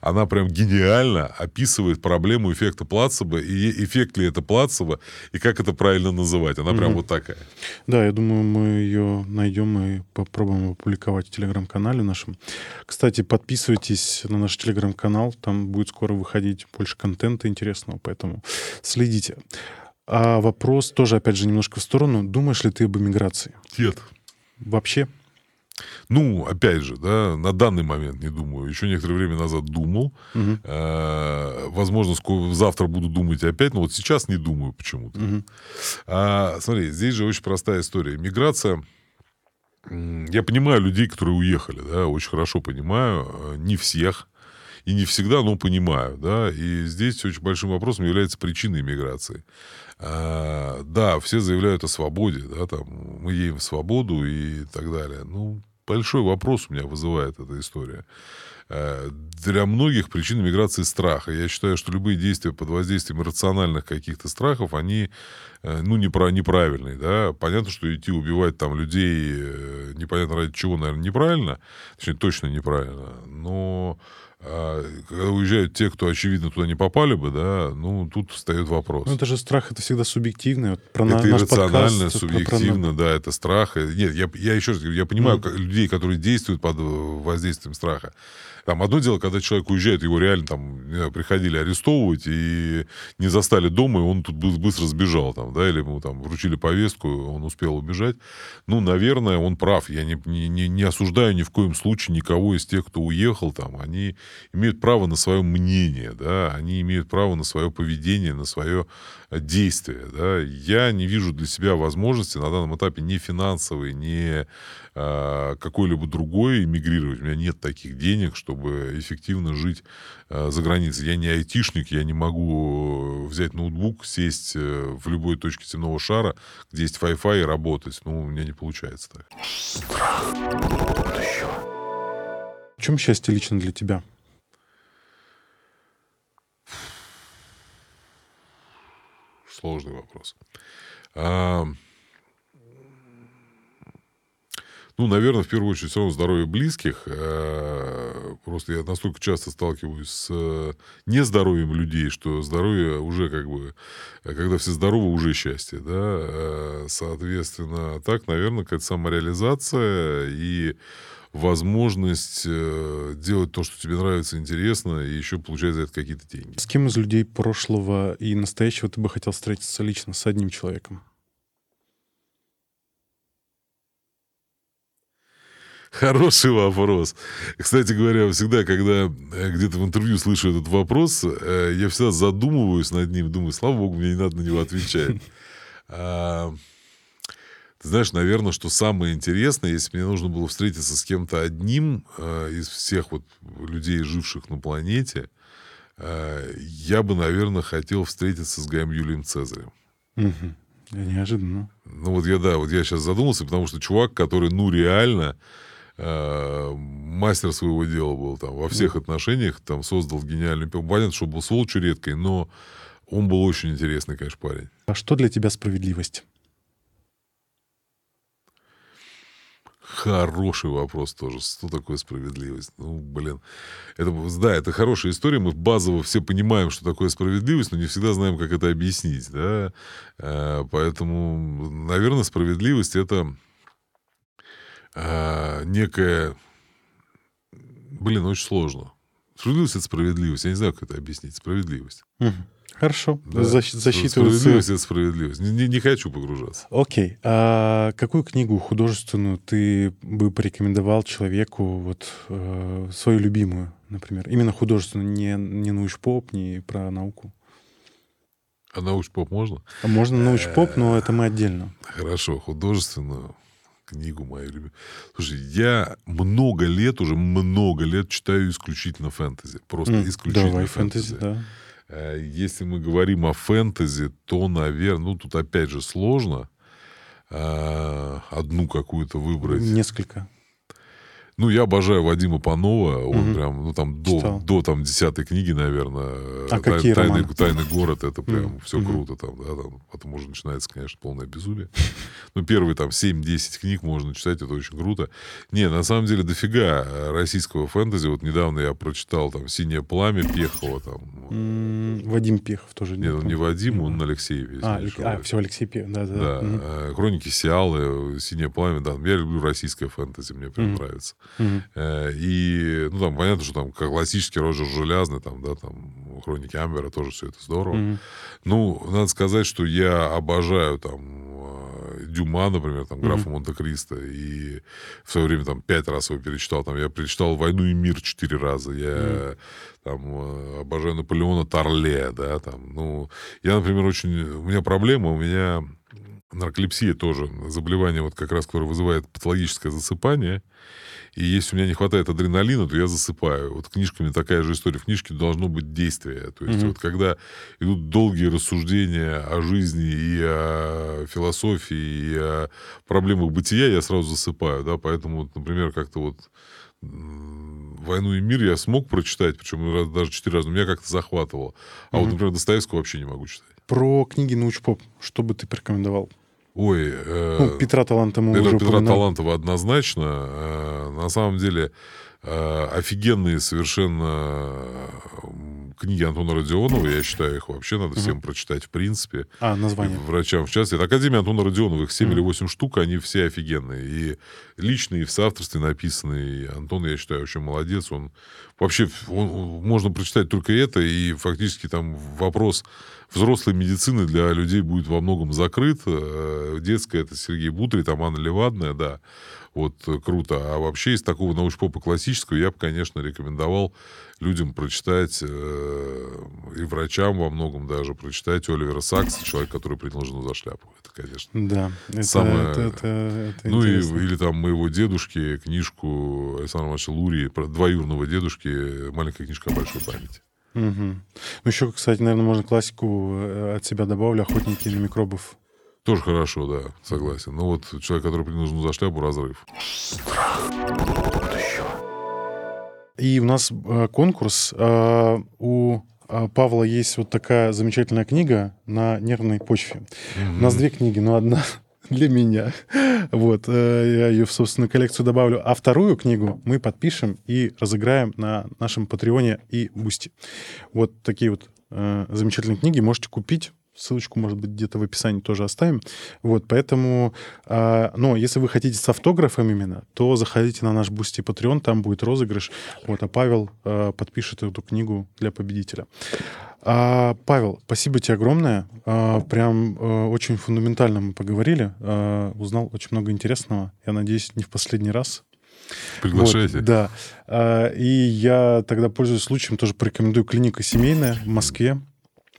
она прям гениально описывает проблему эффекта плацебо, и эффект ли это плацебо, и как это правильно называть. Она прям вот такая. Да, я думаю, мы ее найдем и попробуем опубликовать в телеграм-канале нашем. Кстати, подписывайтесь на наш телеграм-канал, там будет скоро выходить больше контента интересного, поэтому следите. А вопрос тоже, опять же, немножко в сторону. Думаешь ли ты об эмиграции? Нет. Вообще? Ну, опять же, да, на данный момент не думаю. Еще некоторое время назад думал. Мгм. Э, Возможно, завтра буду думать опять, но вот сейчас не думаю почему-то. Мгм. А, смотри, здесь же очень простая история. Миграция. Я понимаю людей, которые уехали, да, очень хорошо понимаю. э, Не всех. И не всегда, но понимаю, да. И здесь очень большим вопросом является причина иммиграции. А, да, все заявляют о свободе, да, там, мы едем в свободу и так далее. Ну, большой вопрос у меня вызывает эта история. Э, Для многих причина миграции страха. Я считаю, что любые действия под воздействием рациональных каких-то страхов, они, э, ну, непра- неправильные, да. Понятно, что идти убивать там людей э, непонятно ради чего, наверное, неправильно, точнее, точно неправильно, но когда уезжают те, кто, очевидно, туда не попали бы, да, ну, тут встает вопрос. Ну, это же страх, это всегда субъективно. Вот про Это наш иррационально, подкаст, про- про- субъективно, да, это страх. Нет, я, я еще раз говорю, я понимаю как- людей, которые действуют под э, воздействием страха. Там одно дело, когда человек уезжает, его реально там приходили арестовывать и не застали дома, и он тут бы- быстро сбежал, там, да, или ему там вручили повестку, он успел убежать. Ну, наверное, он прав. Я не, не, не- осуждаю ни в коем случае никого из тех, кто уехал там. Они имеют право на свое мнение, да, они имеют право на свое поведение, на свое действие, да. Я не вижу для себя возможности на данном этапе ни финансовой, ни э, какой-либо другой эмигрировать. У меня нет таких денег, чтобы эффективно жить э, за границей. Я не айтишник, я не могу взять ноутбук, сесть э, в любой точке земного шара, где есть Wi-Fi и работать. Ну, у меня не получается так. В чем счастье лично для тебя? Сложный вопрос. А, ну, наверное, в первую очередь, все равно здоровье близких. А, Просто я настолько часто сталкиваюсь с э, нездоровьем людей, что здоровье уже как бы... э, Когда все здоровы, уже счастье, да. Соответственно, так, наверное, какая-то самореализация и возможность э, делать то, что тебе нравится, интересно, и еще получать за это какие-то деньги. С кем из людей прошлого и настоящего ты бы хотел встретиться лично с одним человеком? Хороший вопрос. Кстати говоря, всегда, когда э, где-то в интервью слышу этот вопрос, э, я всегда задумываюсь над ним, думаю, слава богу, мне не надо на него отвечать. А, Ты знаешь, наверное, что самое интересное, если мне нужно было встретиться с кем-то одним э, из всех вот людей, живших на планете, я бы, наверное, хотел встретиться с Гаем Юлием Цезарем. Неожиданно. Ну вот я, да, вот я сейчас задумался, потому что чувак, который, ну, реально э, мастер своего дела был там во всех отношениях, там создал гениальный пил. Понятно, что был сволочью редкой, но он был очень интересный, конечно, парень. А что для тебя справедливость? Хороший вопрос тоже. Что такое справедливость? Ну, блин. Это, да, это хорошая история. Мы базово все понимаем, что такое справедливость, но не всегда знаем, как это объяснить. Да? Э, поэтому, наверное, справедливость — это э, некая... Блин, очень сложно. Справедливость — это справедливость. Я не знаю, как это объяснить. Справедливость. Угу. Хорошо. Да. Защ- Справедливость — это справедливость. Не, не, не хочу погружаться. Окей. А какую книгу художественную ты бы порекомендовал человеку, вот э, свою любимую, например? Именно художественную, не, не научпоп, не про науку. А научпоп можно? А можно научпоп, но это мы отдельно. Хорошо, художественную книгу мою любимую. Слушай, я много лет, уже много лет читаю исключительно фэнтези. Просто М, исключительно Давай, фэнтези. фэнтези, да. Э, Если мы говорим о фэнтези, то, наверное, ну, тут опять же сложно э, одну какую-то выбрать. Несколько. Ну, я обожаю Вадима Панова. Он Мгм. прям, ну, там, до, Читал. до там, десятой книги, наверное. А какие тайный, романы? тайный город, это прям Мгм. все Мгм. круто там, да, там. Потом уже начинается, конечно, полное безумие. Ну, первые там 7-10 книг можно читать, это очень круто. Не, на самом деле дофига э, российского фэнтези. Вот недавно я прочитал там «Синее пламя» Пехова, там. М, Вадим Пехов тоже. Нет, он не Вадим, он. Алексеев. А, не Алек- а, все, Алексей Пехов, да, да. Да, э, хроники Сиалы, Синее пламя, да. Я люблю российское фэнтези, мне прям нравится. Э, И, ну, там, понятно, что там классический Роджер Железный, там, да, там, Хроники Амбера, тоже все это здорово. Ну, надо сказать, что я обожаю, там, э, Дюма, например, там, графа Монте-Кристо, и в свое время, там, пять раз его перечитал, там, я перечитал «Войну и мир» четыре раза, я, там, э, обожаю Наполеона Торле, да, там, ну, я, например, очень, у меня проблема, у меня нарколепсия тоже, заболевание, вот как раз, которое вызывает патологическое засыпание, и если у меня не хватает адреналина, то я засыпаю. Вот книжками такая же история. В книжке должно быть действие. То есть Мгм. вот когда идут долгие рассуждения о жизни и о философии, и о проблемах бытия, я сразу засыпаю. Да? Поэтому, вот, например, как-то вот «Войну и мир» я смог прочитать, причем даже четыре раза, но меня как-то захватывало. А вот, Мгм. например, Достоевского вообще не могу читать. Про книги научпоп, что бы ты порекомендовал? Ой, э, Ну, Петра Таланта мы Петра, уже Петра упоминали. Талантова однозначно. Э, На самом деле э, офигенные совершенно книги Антона Родионова. Я считаю, их вообще надо всем прочитать в принципе. А, И название. врачам в частности. Это Академия Антона Родионова. Их 7 Мгм. или 8 штук, они все офигенные. И личные, и в соавторстве написанные. И Антон, я считаю, вообще молодец. Он вообще, он- можно прочитать только это, и фактически там вопрос взрослой медицины для людей будет во многом закрыт. Э, Детская это Сергей Бутрий, там Анна Левадная, да. Вот э, круто. А вообще из такого научпопа классического я бы, конечно, рекомендовал людям прочитать, э, и врачам во многом даже, прочитать Оливера Сакса, человек, который принял жену за шляпу. Это, конечно. Да, это, Самое- это, это, это Ну, и, или там моего дедушки, книжку Александра Ивановича Лурии, про двоюродного дедушки, маленькая книжка о большой памяти. Мгм. Ну, еще, кстати, наверное, можно классику э, от себя добавлю «Охотники на микробов». Тоже хорошо, да, согласен. Но вот человек, который принял жену за шляпу, разрыв. И у нас э, конкурс. Э, у э, Павла есть вот такая замечательная книга на нервной почве. У нас две книги, но одна для меня. Вот, э, я ее в собственную коллекцию добавлю. А вторую книгу мы подпишем и разыграем на нашем Патреоне и Бусти. Вот такие вот э, замечательные книги можете купить. Ссылочку, может быть, где-то в описании тоже оставим. Вот, поэтому, а, но если вы хотите с автографом именно, то заходите на наш Бусти Patreon, там будет розыгрыш. Вот, а Павел а, подпишет эту книгу для победителя. А, Павел, спасибо тебе огромное. А, прям а, очень фундаментально мы поговорили. А, узнал очень много интересного. Я надеюсь, не в последний раз. Приглашайте. Вот, да. А, и я тогда, пользуясь случаем, тоже порекомендую клиника семейная в Москве.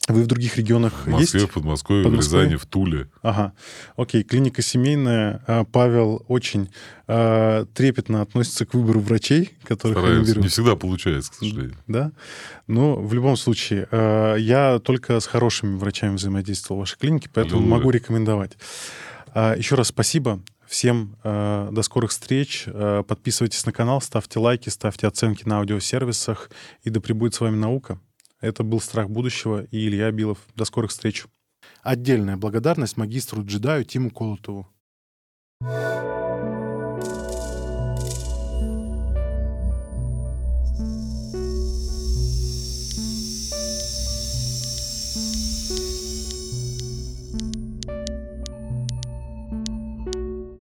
Вы в других регионах В Москве, есть? в Подмосковье, в Подмосковье? Рязани, в Туле. Ага. Окей, клиника семейная. А, Павел очень а, трепетно относится к выбору врачей, которых они Стараемся. берут. Не всегда получается, к сожалению. Да? Но в любом случае, э, я только с хорошими врачами взаимодействовал в вашей клинике, поэтому Аллилуйя. могу рекомендовать. А, Еще раз спасибо. Всем э, до скорых встреч. Э, подписывайтесь на канал, ставьте лайки, ставьте оценки на аудиосервисах. И да пребудет с вами наука. Это был «Страх будущего» и Илья Билов. До скорых встреч. Отдельная благодарность магистру джедаю Тиму Колотову. thank you